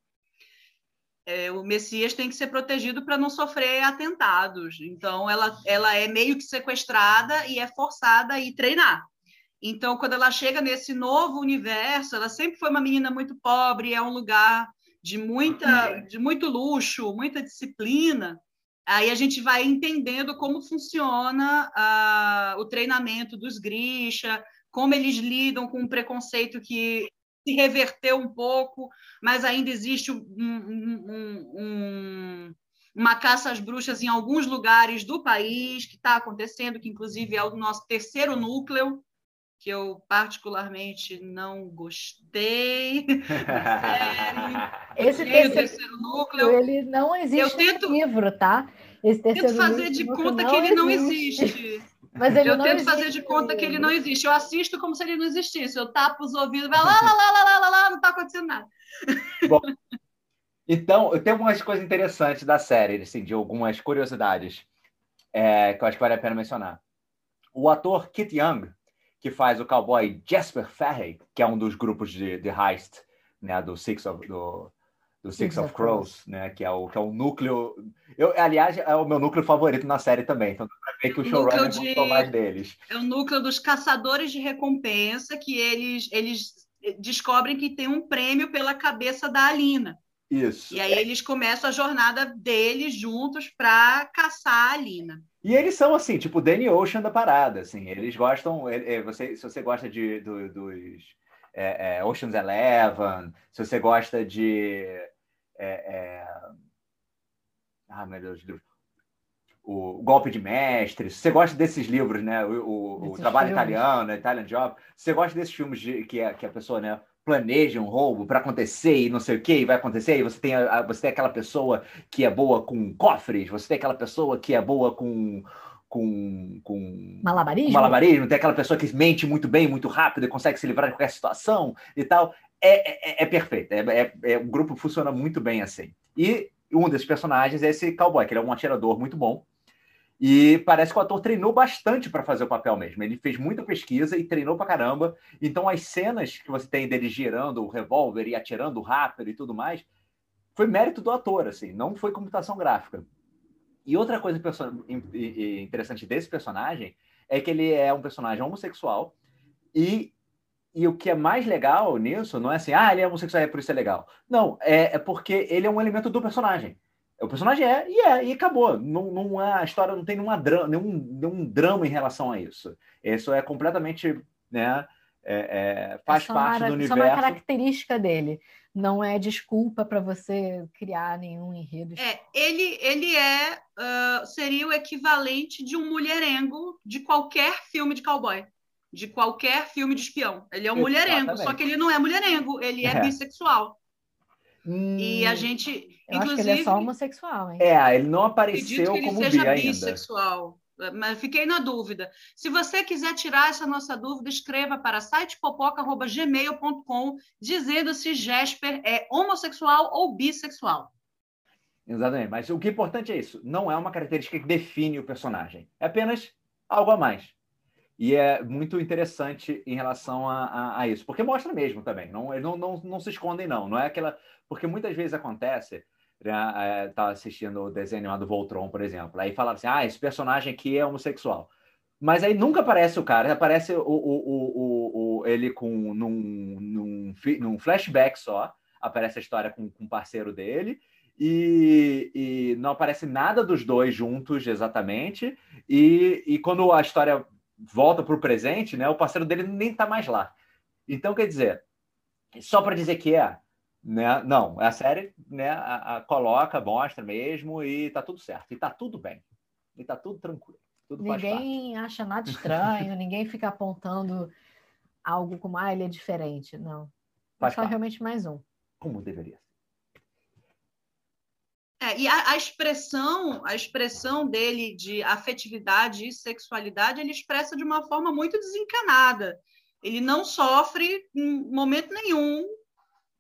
Speaker 4: É, o Messias tem que ser protegido para não sofrer atentados. Então ela, ela é meio que sequestrada e é forçada a ir treinar. Então, quando ela chega nesse novo universo, ela sempre foi uma menina muito pobre, é um lugar de muita, de muito luxo, muita disciplina. Aí a gente vai entendendo como funciona uh, o treinamento dos Grisha, como eles lidam com um preconceito que se reverteu um pouco, mas ainda existe um, um, um, uma caça às bruxas em alguns lugares do país que está acontecendo, que inclusive é o nosso terceiro núcleo que eu particularmente não gostei. [LAUGHS]
Speaker 5: Esse terceiro, terceiro, núcleo, ele não existe eu tento, no livro, tá?
Speaker 4: Esse terceiro tento fazer de conta que ele não existe. [LAUGHS] Mas ele eu tento fazer de conta que ele não existe. Eu assisto como se ele não existisse. Eu tapo os ouvidos, vai lá, lá, lá, lá, lá, lá, não está acontecendo nada. [LAUGHS]
Speaker 3: Bom, então, tem algumas coisas interessantes da série, assim, de algumas curiosidades é, que eu acho que vale a pena mencionar. O ator Kit Young, que faz o cowboy Jasper Ferry, que é um dos grupos de, de heist, né, do Six of, do, do Six, Six of, Crows, né, que é o que é o núcleo. Eu, aliás, é o meu núcleo favorito na série também, então dá pra ver que o, o showrunner de... gostou mais deles.
Speaker 4: É o núcleo dos caçadores de recompensa, que eles, eles descobrem que tem um prêmio pela cabeça da Alina.
Speaker 3: Isso.
Speaker 4: E aí eles começam a jornada deles juntos para caçar a Alina.
Speaker 3: E eles são assim, tipo o Danny Ocean da parada, assim. Eles gostam, é, é, você, se você gosta de, do, dos é, é, Ocean's Eleven, se você gosta de é, é, ah, meu Deus, o Golpe de Mestre, se você gosta desses livros, né? O, o, o Trabalho filmes. Italiano, Italian Job, se você gosta desses filmes de, que, a, que a pessoa, né? Planeja um roubo para acontecer e não sei o que, e vai acontecer, e você tem, a, você tem aquela pessoa que é boa com cofres, você tem aquela pessoa que é boa com. Com, com
Speaker 5: malabarismo?
Speaker 3: malabarismo, tem aquela pessoa que mente muito bem, muito rápido e consegue se livrar de qualquer situação e tal. É, é, é perfeito. É, é, é, o grupo funciona muito bem assim. E um desses personagens é esse cowboy, que ele é um atirador muito bom. E parece que o ator treinou bastante para fazer o papel mesmo. Ele fez muita pesquisa e treinou para caramba. Então, as cenas que você tem dele girando o revólver e atirando rápido e tudo mais, foi mérito do ator, assim, não foi computação gráfica. E outra coisa interessante desse personagem é que ele é um personagem homossexual E, e o que é mais legal nisso não é assim, ah, ele é homossexual, é por isso é legal. Não, é, é porque ele é um elemento do personagem. O personagem é, e é, e acabou. Não, não é, a história não tem nenhuma dra nenhum, nenhum drama em relação a isso. Isso é completamente, né, é, é, faz
Speaker 5: É
Speaker 3: parte
Speaker 5: uma-
Speaker 3: do
Speaker 5: Só uma
Speaker 3: universo.
Speaker 5: característica dele. Não é desculpa para você criar nenhum enredo.
Speaker 4: É, ele, ele é, ah, seria o equivalente de um mulherengo de qualquer filme de cowboy, de qualquer filme de espião. Ele é um mulherengo,
Speaker 3: Exatamente.
Speaker 4: só que ele não é mulherengo, ele é,
Speaker 3: É.
Speaker 4: bissexual.
Speaker 3: Hum,
Speaker 4: E a gente,
Speaker 5: Eu acho que
Speaker 4: inclusive,
Speaker 5: ele é só homossexual, hein?
Speaker 3: É, ele não apareceu
Speaker 4: que ele
Speaker 3: como
Speaker 4: seja
Speaker 3: bi ainda.
Speaker 4: bissexual. Mas fiquei na dúvida. Se você quiser tirar essa nossa dúvida, escreva para sitepopoca.gmail.com dizendo se Jesper é homossexual ou bissexual.
Speaker 3: Exatamente. Mas o que é importante é isso. Não é uma característica que define o personagem. É apenas algo a mais. E é muito interessante em relação a, a- a isso. Porque mostra mesmo também. Não, não, não, não se escondem, não. Não é aquela. Porque muitas vezes acontece. Né, é, tá assistindo o desenho do Voltron, por exemplo. Aí falaram assim: ah, esse personagem aqui é homossexual. Mas aí nunca aparece o cara, aparece o, o, o, o- ele com num, num, num flashback só. Aparece a história com, com o parceiro dele e, e não aparece nada dos dois juntos exatamente. E, e quando a história volta para o presente, né, o parceiro dele nem está mais lá. Então, quer dizer, só para dizer que é, né? Não, a série né, a, a coloca, mostra mesmo e tá tudo certo. E tá tudo bem. E tá tudo tranquilo. Tudo.
Speaker 5: Ninguém acha nada [LAUGHS] estranho, ninguém fica apontando algo como, ah, ele é diferente. Não. É
Speaker 3: Faz
Speaker 5: só
Speaker 3: parte.
Speaker 5: realmente mais um.
Speaker 3: Como deveria ser.
Speaker 4: É, e a, a expressão, a expressão dele de afetividade e sexualidade, ele expressa de uma forma muito desencanada. Ele não sofre em momento nenhum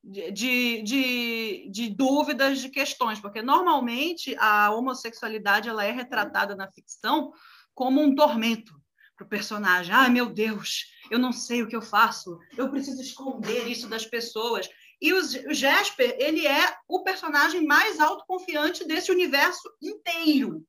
Speaker 4: de, de, de, dúvidas, de questões, porque normalmente a homossexualidade ela é retratada na ficção como um tormento para o personagem. Ai, meu Deus, eu não sei o que eu faço, eu preciso esconder isso das pessoas. E o Jasper, ele é o personagem mais autoconfiante desse universo inteiro.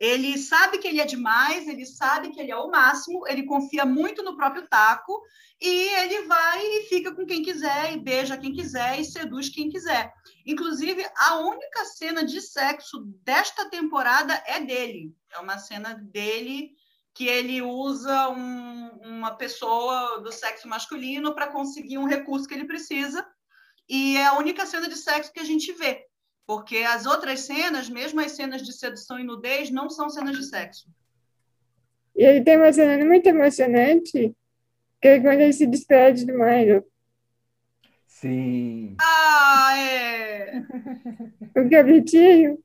Speaker 4: Ele sabe que ele é demais, ele sabe que ele é o máximo, ele confia muito no próprio taco e ele vai e fica com quem quiser, e beija quem quiser, e seduz quem quiser. Inclusive, a única cena de sexo desta temporada é dele. É uma cena dele que ele usa um- uma pessoa do sexo masculino para conseguir um recurso que ele precisa e é a única cena de sexo que a gente vê. Porque as outras cenas, mesmo as cenas de sedução e nudez, não são cenas de sexo.
Speaker 6: E ele tem uma cena muito emocionante, que é quando ele se despede do Milo.
Speaker 3: Sim.
Speaker 4: Ah, é! [LAUGHS]
Speaker 6: O cabritinho.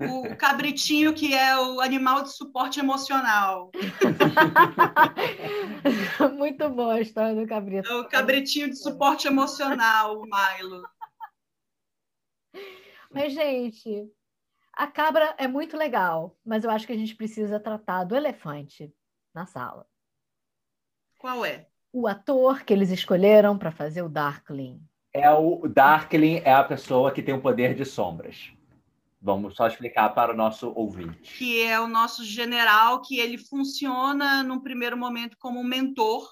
Speaker 4: O cabritinho que é o animal de suporte emocional. [LAUGHS]
Speaker 5: Muito boa a história do cabrito.
Speaker 4: É o cabritinho de suporte emocional, o Milo.
Speaker 5: Mas, gente, a cabra é muito legal, mas eu acho que a gente precisa tratar do elefante na sala.
Speaker 4: Qual é?
Speaker 5: O ator que eles escolheram para fazer o Darkling.
Speaker 3: É o Darkling é a pessoa que tem o poder de sombras. Vamos só explicar para o nosso ouvinte.
Speaker 4: que é o nosso general, que ele funciona num primeiro momento como um mentor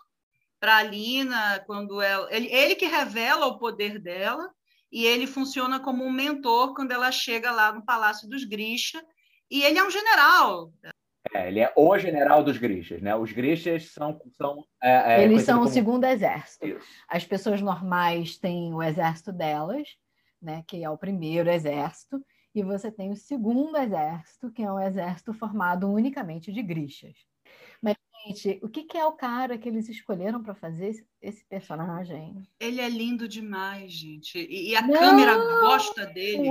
Speaker 4: para a Lina, quando ela, ele, ele que revela o poder dela, e ele funciona como um mentor quando ela chega lá no Palácio dos Grisha, e ele é um general.
Speaker 3: É, ele é o general dos Grishas, né? Os Grishas são. são é, é,
Speaker 5: eles são o
Speaker 3: como-
Speaker 5: segundo exército.
Speaker 3: Isso.
Speaker 5: As pessoas normais têm o exército delas, né, que é o primeiro exército, e você tem o segundo exército, que é um exército formado unicamente de grixas. Mas, gente, o que, que é o cara que eles escolheram para fazer esse, esse personagem?
Speaker 4: Ele é lindo demais, gente. E, e a
Speaker 5: Não!
Speaker 4: câmera gosta dele.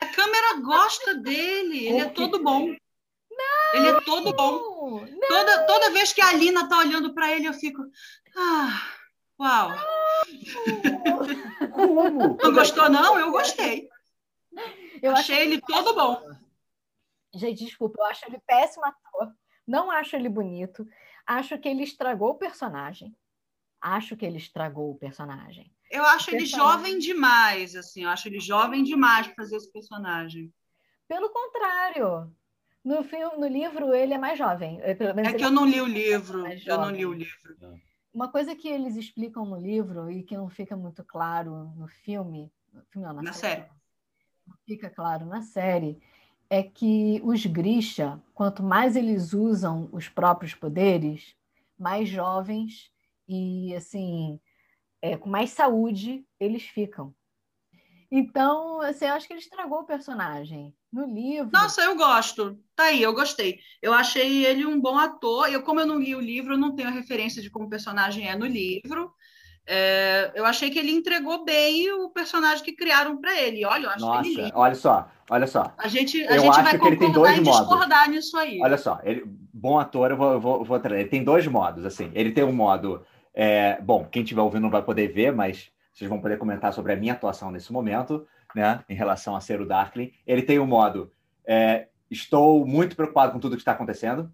Speaker 4: A câmera gosta dele. Ele é todo bom. Ele é todo bom.
Speaker 5: Não,
Speaker 4: Toda, toda vez que a Lina tá olhando para ele, eu fico. Ah, uau.
Speaker 3: Como?
Speaker 4: Não gostou, não? Eu gostei.
Speaker 5: Eu
Speaker 4: Achei ele todo bom.
Speaker 5: Gente, desculpa, eu acho ele péssimo ator. Não acho ele bonito. Acho que ele estragou o personagem. Acho que ele estragou o personagem.
Speaker 4: Eu acho ele
Speaker 5: Personagem.
Speaker 4: jovem demais, assim. Eu acho ele jovem demais para fazer esse personagem.
Speaker 5: Pelo contrário, no filme, no livro ele é mais jovem.
Speaker 4: É que
Speaker 5: ele
Speaker 4: eu não li o livro. Eu não li o livro.
Speaker 5: uma coisa que eles explicam no livro e que não fica muito claro no filme, filme não, na,
Speaker 4: Na
Speaker 5: série,
Speaker 4: série.
Speaker 5: Fica claro na série, é que os Grisha, quanto mais eles usam os próprios poderes, mais jovens e assim, é, com mais saúde eles ficam. Então, assim, eu acho que ele estragou o personagem. No livro.
Speaker 4: Nossa, eu gosto. Tá aí, eu gostei. Eu achei ele um bom ator. Eu, como eu não li o livro, eu não tenho a referência de como o personagem é no livro. É, eu achei que ele entregou bem o personagem que criaram para ele. Olha, eu acho
Speaker 3: Nossa,
Speaker 4: ele lindo.
Speaker 3: olha só, olha só.
Speaker 4: A gente, a
Speaker 3: eu
Speaker 4: gente
Speaker 3: acho
Speaker 4: vai
Speaker 3: que ele tem
Speaker 4: concordar e
Speaker 3: modos.
Speaker 4: discordar nisso aí.
Speaker 3: Olha só, ele, bom ator, eu vou, eu vou, eu vou trazer. Ele tem dois modos, assim. Ele tem um modo. é, bom, quem estiver ouvindo não vai poder ver, mas vocês vão poder comentar sobre a minha atuação nesse momento, né? Em relação a ser o Darkling. Ele tem o modo. é, estou muito preocupado com tudo que está acontecendo.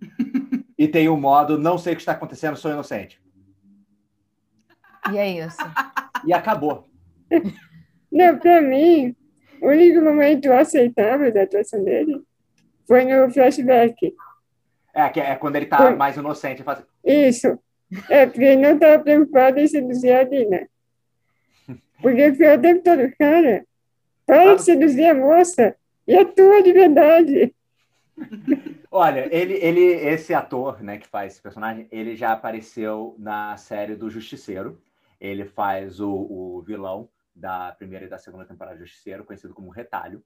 Speaker 3: [LAUGHS] e tem o modo. Não sei o que está acontecendo, sou inocente.
Speaker 5: E é isso.
Speaker 3: E acabou.
Speaker 6: Não, pra mim, o único momento aceitável da atuação dele foi no flashback.
Speaker 3: É, que é quando ele tá
Speaker 6: Foi.
Speaker 3: mais inocente. Faz...
Speaker 6: Isso. É, porque ele não estava preocupado em seduzir a Dina. Porque foi o tempo todo, cara, para de seduzir a moça e atua de verdade.
Speaker 3: Olha, ele, ele, esse ator, né, que faz esse personagem, ele já apareceu na série do Justiceiro. Ele faz o, o vilão da primeira e da segunda temporada do Justiceiro, conhecido como Retalho,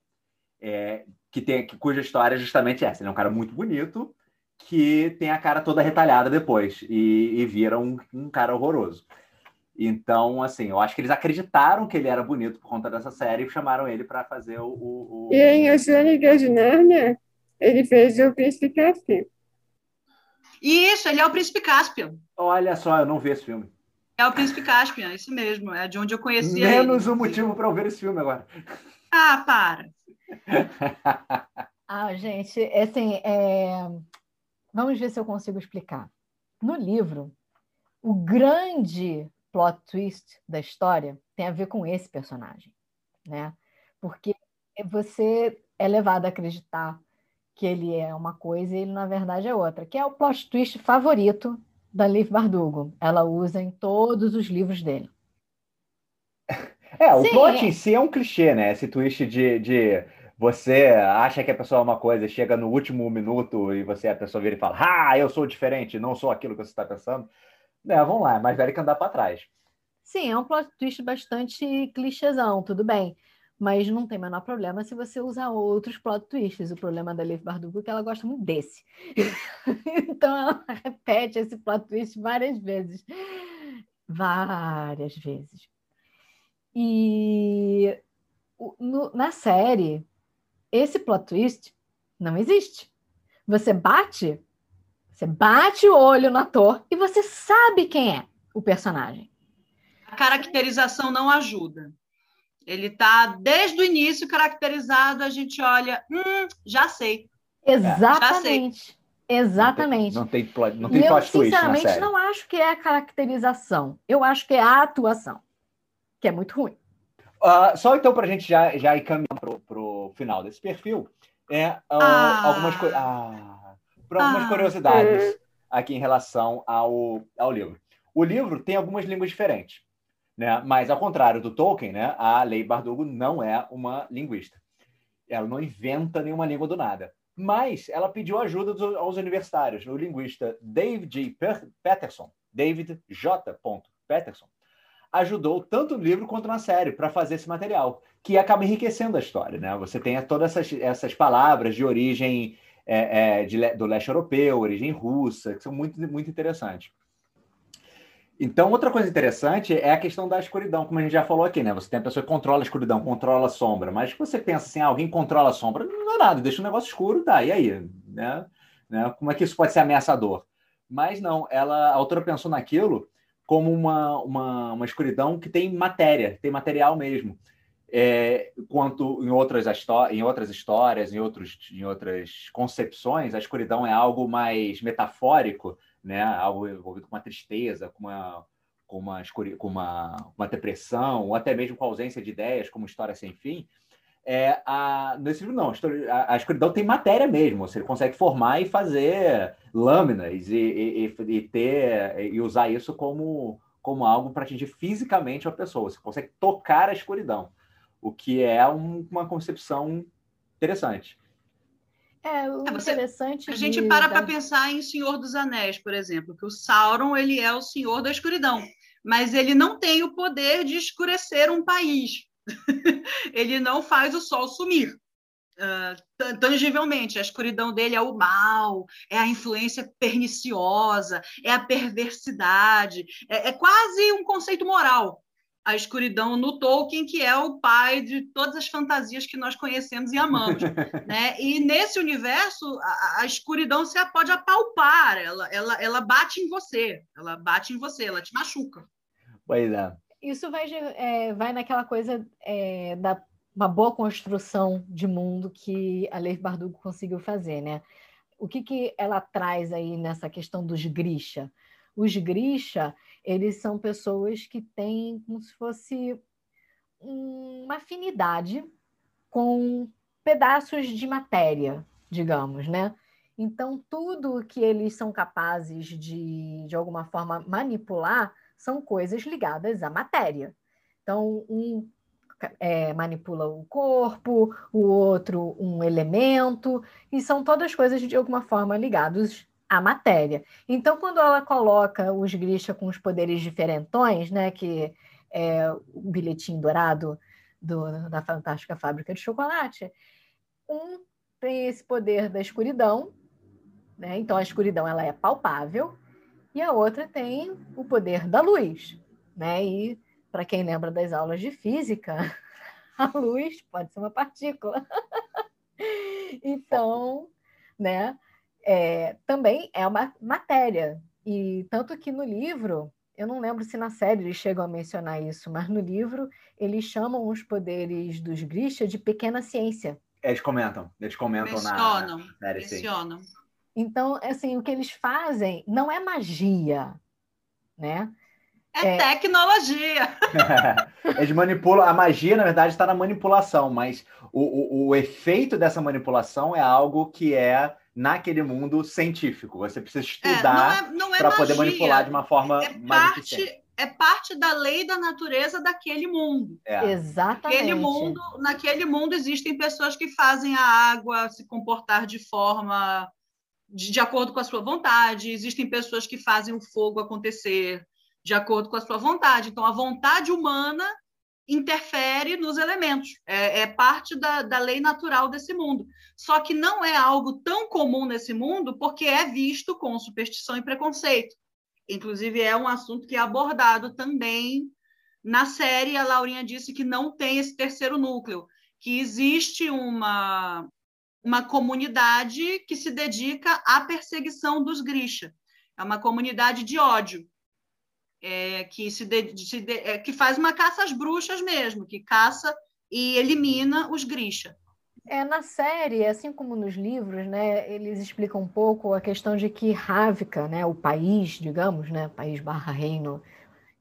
Speaker 3: é, que tem, que, cuja história é justamente essa. Ele é um cara muito bonito que tem a cara toda retalhada depois e, e vira um, um cara horroroso. Então, assim, eu acho que eles acreditaram que ele era bonito por conta dessa série e chamaram ele para fazer o, o, o-
Speaker 6: E em As Crônicas de Nárnia, ele fez o Príncipe Caspian.
Speaker 4: Isso, ele é o Príncipe Caspian.
Speaker 3: Olha só, eu não vi esse filme.
Speaker 4: É o Príncipe Caspian, isso mesmo. É de onde eu conhecia
Speaker 3: Menos
Speaker 4: ele.
Speaker 3: um motivo para eu ver esse filme agora.
Speaker 4: Ah, para. [LAUGHS]
Speaker 5: Ah, gente, assim, é, vamos ver se eu consigo explicar. No livro, o grande plot twist da história tem a ver com esse personagem, né? Porque você é levado a acreditar que ele é uma coisa e ele, na verdade, é outra, que é o plot twist favorito da Liv Bardugo. Ela usa em todos os livros dele.
Speaker 3: É, o
Speaker 5: Sim,
Speaker 3: plot
Speaker 5: é.
Speaker 3: em si é um clichê, né? Esse twist de, de você acha que a pessoa é uma coisa, chega no último minuto e você a pessoa vira e fala: Ah, eu sou diferente, não sou aquilo que você está pensando. É, vamos lá, é mais velho que andar para trás.
Speaker 5: Sim, é um plot twist bastante clichêzão, tudo bem. Mas não tem menor problema se você usar outros plot twists. O problema da Liv Bardugo é que ela gosta muito desse. [LAUGHS] então ela repete esse plot twist várias vezes. Várias vezes. E no- na série, esse plot twist não existe. Você bate, você bate o olho no ator e você sabe quem é o personagem.
Speaker 4: A caracterização não ajuda. Ele está desde o início caracterizado, a gente olha, hum, já sei.
Speaker 5: Exatamente. Exatamente.
Speaker 3: Não tem, plot, não tem
Speaker 5: eu,
Speaker 3: plot twist na
Speaker 5: sinceramente,
Speaker 3: série.
Speaker 5: não acho que é a caracterização. Eu acho que é a atuação, que é muito ruim.
Speaker 3: Ah, só então, para a gente já, já ir caminhando para o final desse perfil, é, ah,
Speaker 4: Ah.
Speaker 3: algumas, co- ah, algumas
Speaker 4: Ah.
Speaker 3: curiosidades aqui em relação ao, ao livro. O livro tem algumas línguas diferentes, né? mas ao contrário do Tolkien, né, a Lei Bardugo não é uma linguista. Ela não inventa nenhuma língua do nada. Mas ela pediu ajuda dos- aos universitários. O linguista David J. Peterson, David J. Peterson, ajudou tanto no livro quanto na série para fazer esse material, que acaba enriquecendo a história. Né? Você tem todas essas, essas palavras de origem é, é, de do leste europeu, origem russa, que são muito, muito interessantes. Então, outra coisa interessante é a questão da escuridão, como a gente já falou aqui, né? Você tem a pessoa que controla a escuridão, controla a sombra, mas você pensa assim, ah, alguém controla a sombra, não é nada, deixa o negócio escuro, tá, e aí? Né? Né? Como é que isso pode ser ameaçador? Mas não, ela, a autora pensou naquilo como uma, uma, uma escuridão que tem matéria, tem material mesmo. É, quanto em outras, em outras histórias, em, outros, em outras concepções, a escuridão é algo mais metafórico, né? algo envolvido com uma tristeza, com uma, com uma, com uma, uma depressão, ou até mesmo com a ausência de ideias, como história sem fim. é, a, nesse livro não, a, a escuridão tem matéria mesmo, você consegue formar e fazer lâminas e, e, e ter e usar isso como, como algo para atingir fisicamente a pessoa. Você consegue tocar a escuridão, o que é um, uma concepção interessante.
Speaker 5: É, o é, você, interessante.
Speaker 4: A gente para para pensar em Senhor dos Anéis, por exemplo, que o Sauron ele é o Senhor da escuridão, mas ele não tem o poder de escurecer um país. [LAUGHS] ele não faz o sol sumir. Uh, tangivelmente, a escuridão dele é o mal, é a influência perniciosa, é a perversidade, é, é quase um conceito moral a escuridão no Tolkien, que é o pai de todas as fantasias que nós conhecemos e amamos. [LAUGHS] né? E nesse universo, a, a, escuridão você pode apalpar, ela, ela, ela bate em você, ela bate em você, ela te machuca.
Speaker 3: Pois é.
Speaker 5: Isso vai, é, vai naquela coisa é, da uma boa construção de mundo que a Leif Bardugo conseguiu fazer, né? O que, que ela traz aí nessa questão dos Grisha? Os Grisha, eles são pessoas que têm como se fosse uma afinidade com pedaços de matéria, digamos, né? Então, tudo que eles são capazes de, de alguma forma, manipular são coisas ligadas à matéria. Então, um é, manipula o corpo, o outro um elemento, e são todas coisas de alguma forma ligadas a matéria. Então, quando ela coloca os Grisha com os poderes diferentões, né, que é o bilhetinho dourado do, da Fantástica Fábrica de Chocolate, um tem esse poder da escuridão, né? então a escuridão ela é palpável, e a outra tem o poder da luz. Né? E, para quem lembra das aulas de física, [LAUGHS] a luz pode ser uma partícula. [LAUGHS] então, né? É, também é uma matéria. E tanto que no livro, eu não lembro se na série eles chegam a mencionar isso, mas no livro eles chamam os poderes dos Grisha de pequena ciência.
Speaker 3: Eles comentam, eles comentam mencionam, na, série.
Speaker 4: Mencionam.
Speaker 5: Então, assim, o que eles fazem não é magia, né?
Speaker 4: É, é... tecnologia. [LAUGHS]
Speaker 3: Eles manipulam. A magia, na verdade, está na manipulação, mas o, o, o, efeito dessa manipulação é algo que é naquele mundo científico. Você precisa estudar é, é, é para poder manipular de uma forma é mais parte, eficiente.
Speaker 4: É parte da lei da natureza daquele mundo.
Speaker 5: É. Exatamente.
Speaker 4: Naquele mundo, naquele mundo existem pessoas que fazem a água se comportar de forma de, de acordo com a sua vontade. Existem pessoas que fazem o fogo acontecer de acordo com a sua vontade. Então, a vontade humana interfere nos elementos, é, é parte da, da, lei natural desse mundo. Só que não é algo tão comum nesse mundo porque é visto com superstição e preconceito. Inclusive, é um assunto que é abordado também na série. A Laurinha disse que não tem esse terceiro núcleo, que existe uma, uma comunidade que se dedica à perseguição dos Grisha. É uma comunidade de ódio é, que, se, de, se de, é, que faz uma caça às bruxas mesmo, que caça e elimina os Grisha.
Speaker 5: É, na série, assim como nos livros, né, eles explicam um pouco a questão de que Ravka, né, o país, digamos, né, país barra reino,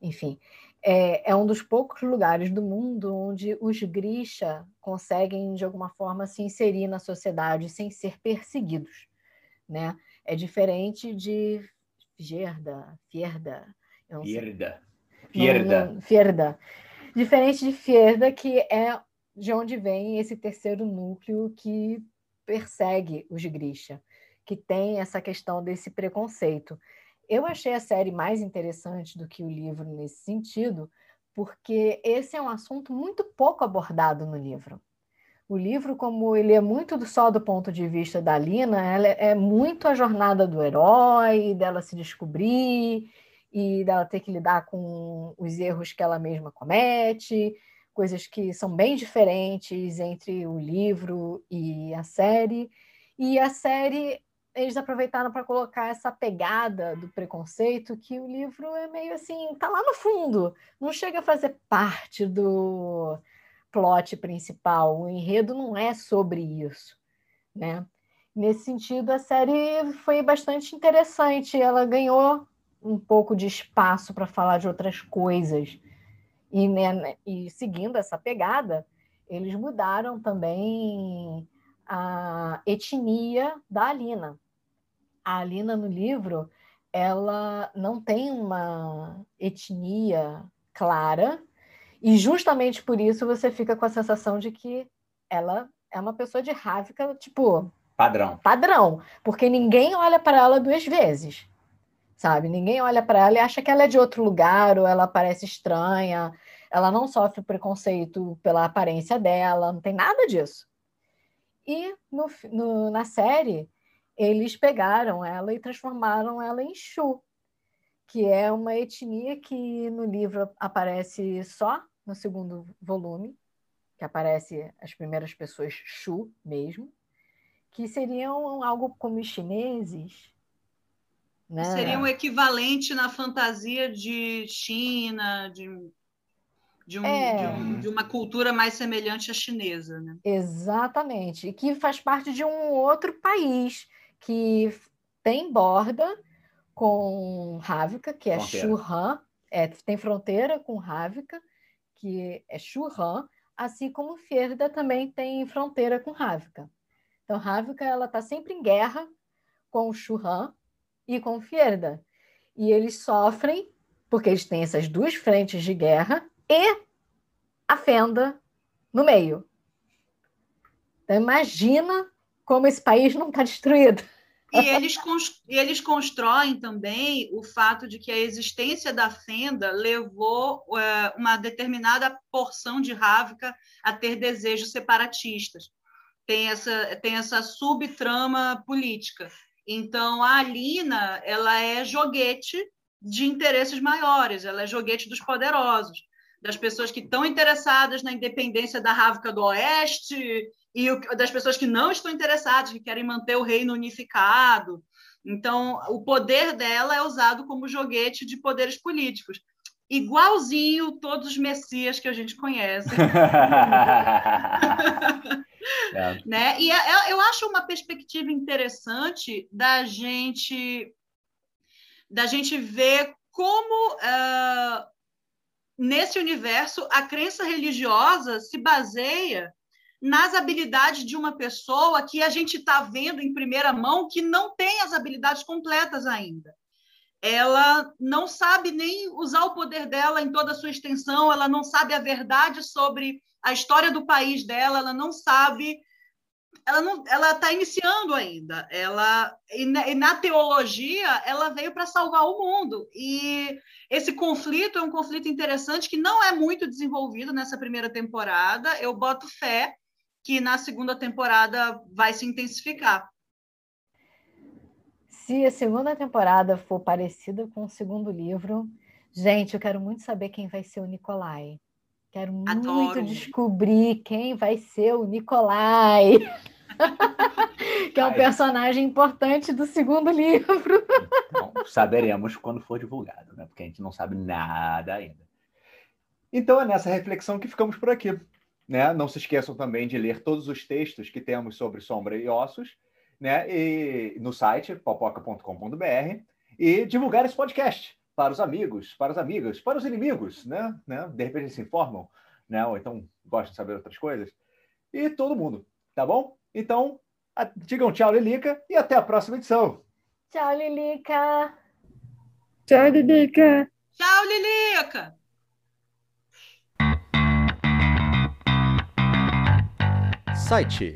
Speaker 5: enfim, é, é, um dos poucos lugares do mundo onde os Grisha conseguem, de alguma forma, se inserir na sociedade sem ser perseguidos. Né? É diferente de Gerda, Fierda,
Speaker 3: Fierda. Fierda.
Speaker 5: Fierda. Diferente de Fierda, que é de onde vem esse terceiro núcleo que persegue os Grisha, que tem essa questão desse preconceito. Eu achei a série mais interessante do que o livro nesse sentido, porque esse é um assunto muito pouco abordado no livro. O livro, como ele é muito só do ponto de vista da Lina, ela é muito a jornada do herói, dela se descobrir e dela ter que lidar com os erros que ela mesma comete, coisas que são bem diferentes entre o livro e a série. E a série eles aproveitaram para colocar essa pegada do preconceito que o livro é meio assim, tá lá no fundo, não chega a fazer parte do plot principal. O enredo não é sobre isso, né? Nesse sentido, a série foi bastante interessante. Ela ganhou um pouco de espaço para falar de outras coisas. E, né, e seguindo essa pegada, eles mudaram também a etnia da Alina. A Alina no livro, ela não tem uma etnia clara, e justamente por isso você fica com a sensação de que ela é uma pessoa de Ravka, tipo.
Speaker 3: Padrão.
Speaker 5: Padrão. Porque ninguém olha para ela duas vezes. Sabe? Ninguém olha para ela e acha que ela é de outro lugar, ou ela parece estranha. Ela não sofre preconceito pela aparência dela, não tem nada disso. E no, no, na série, eles pegaram ela e transformaram ela em Shu, que é uma etnia que no livro aparece só no segundo volume, que aparece as primeiras pessoas Shu mesmo, que seriam algo como os chineses. Né?
Speaker 4: Seria um equivalente na fantasia de China, de, de, um, é... de, um, de, uma cultura mais semelhante à chinesa. Né?
Speaker 5: Exatamente, e que faz parte de um outro país que tem borda com Ravka, que é Shuhan, é, tem fronteira com Ravka, que é Shuhan, assim como Fierda também tem fronteira com Ravka. Então, Ravka ela está sempre em guerra com o Shuhan e com Fierda. E eles sofrem porque eles têm essas duas frentes de guerra e a fenda no meio. Então, imagina como esse país não está destruído.
Speaker 4: E eles, eles constroem também o fato de que a existência da fenda levou é, uma determinada porção de Ravka a ter desejos separatistas. Tem essa, tem essa subtrama política. Então, a Alina ela é joguete de interesses maiores, ela é joguete dos poderosos, das pessoas que estão interessadas na independência da Ravka do Oeste e das pessoas que não estão interessadas, que querem manter o reino unificado. Então, o poder dela é usado como joguete de poderes políticos. Igualzinho todos os messias que a gente conhece. [LAUGHS] é. né? E é, é, eu acho uma perspectiva interessante da gente da gente ver como uh, nesse universo a crença religiosa se baseia nas habilidades de uma pessoa que a gente está vendo em primeira mão que não tem as habilidades completas ainda. Ela não sabe nem usar o poder dela em toda a sua extensão, ela não sabe a verdade sobre a história do país dela, ela não sabe. Ela não, ela está iniciando ainda. Ela e na, e na teologia ela veio para salvar o mundo e esse conflito é um conflito interessante que não é muito desenvolvido nessa primeira temporada. Eu boto fé que na segunda temporada vai se intensificar.
Speaker 5: Se a segunda temporada for parecida com o segundo livro, gente, eu quero muito saber quem vai ser o Nicolai. Quero Adoro. muito descobrir quem vai ser o Nicolai. [LAUGHS] que é um personagem importante do segundo livro.
Speaker 3: Bom, saberemos quando for divulgado, né? Porque a gente não sabe nada ainda. Então é nessa reflexão que ficamos por aqui. Né? Não se esqueçam também de ler todos os textos que temos sobre sombra e ossos né? e, no site popoca.com.br e divulgar esse podcast para os amigos, para as amigas, para os inimigos, né? né? De repente se informam, né? ou então gostam de saber outras coisas. E todo mundo, tá bom? Então, a, digam tchau, Lilica, e até a próxima edição.
Speaker 5: Tchau, Lilica.
Speaker 6: Tchau, Lilica.
Speaker 4: Tchau, Lilica.
Speaker 1: Site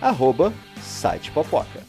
Speaker 1: arroba sitepopoca.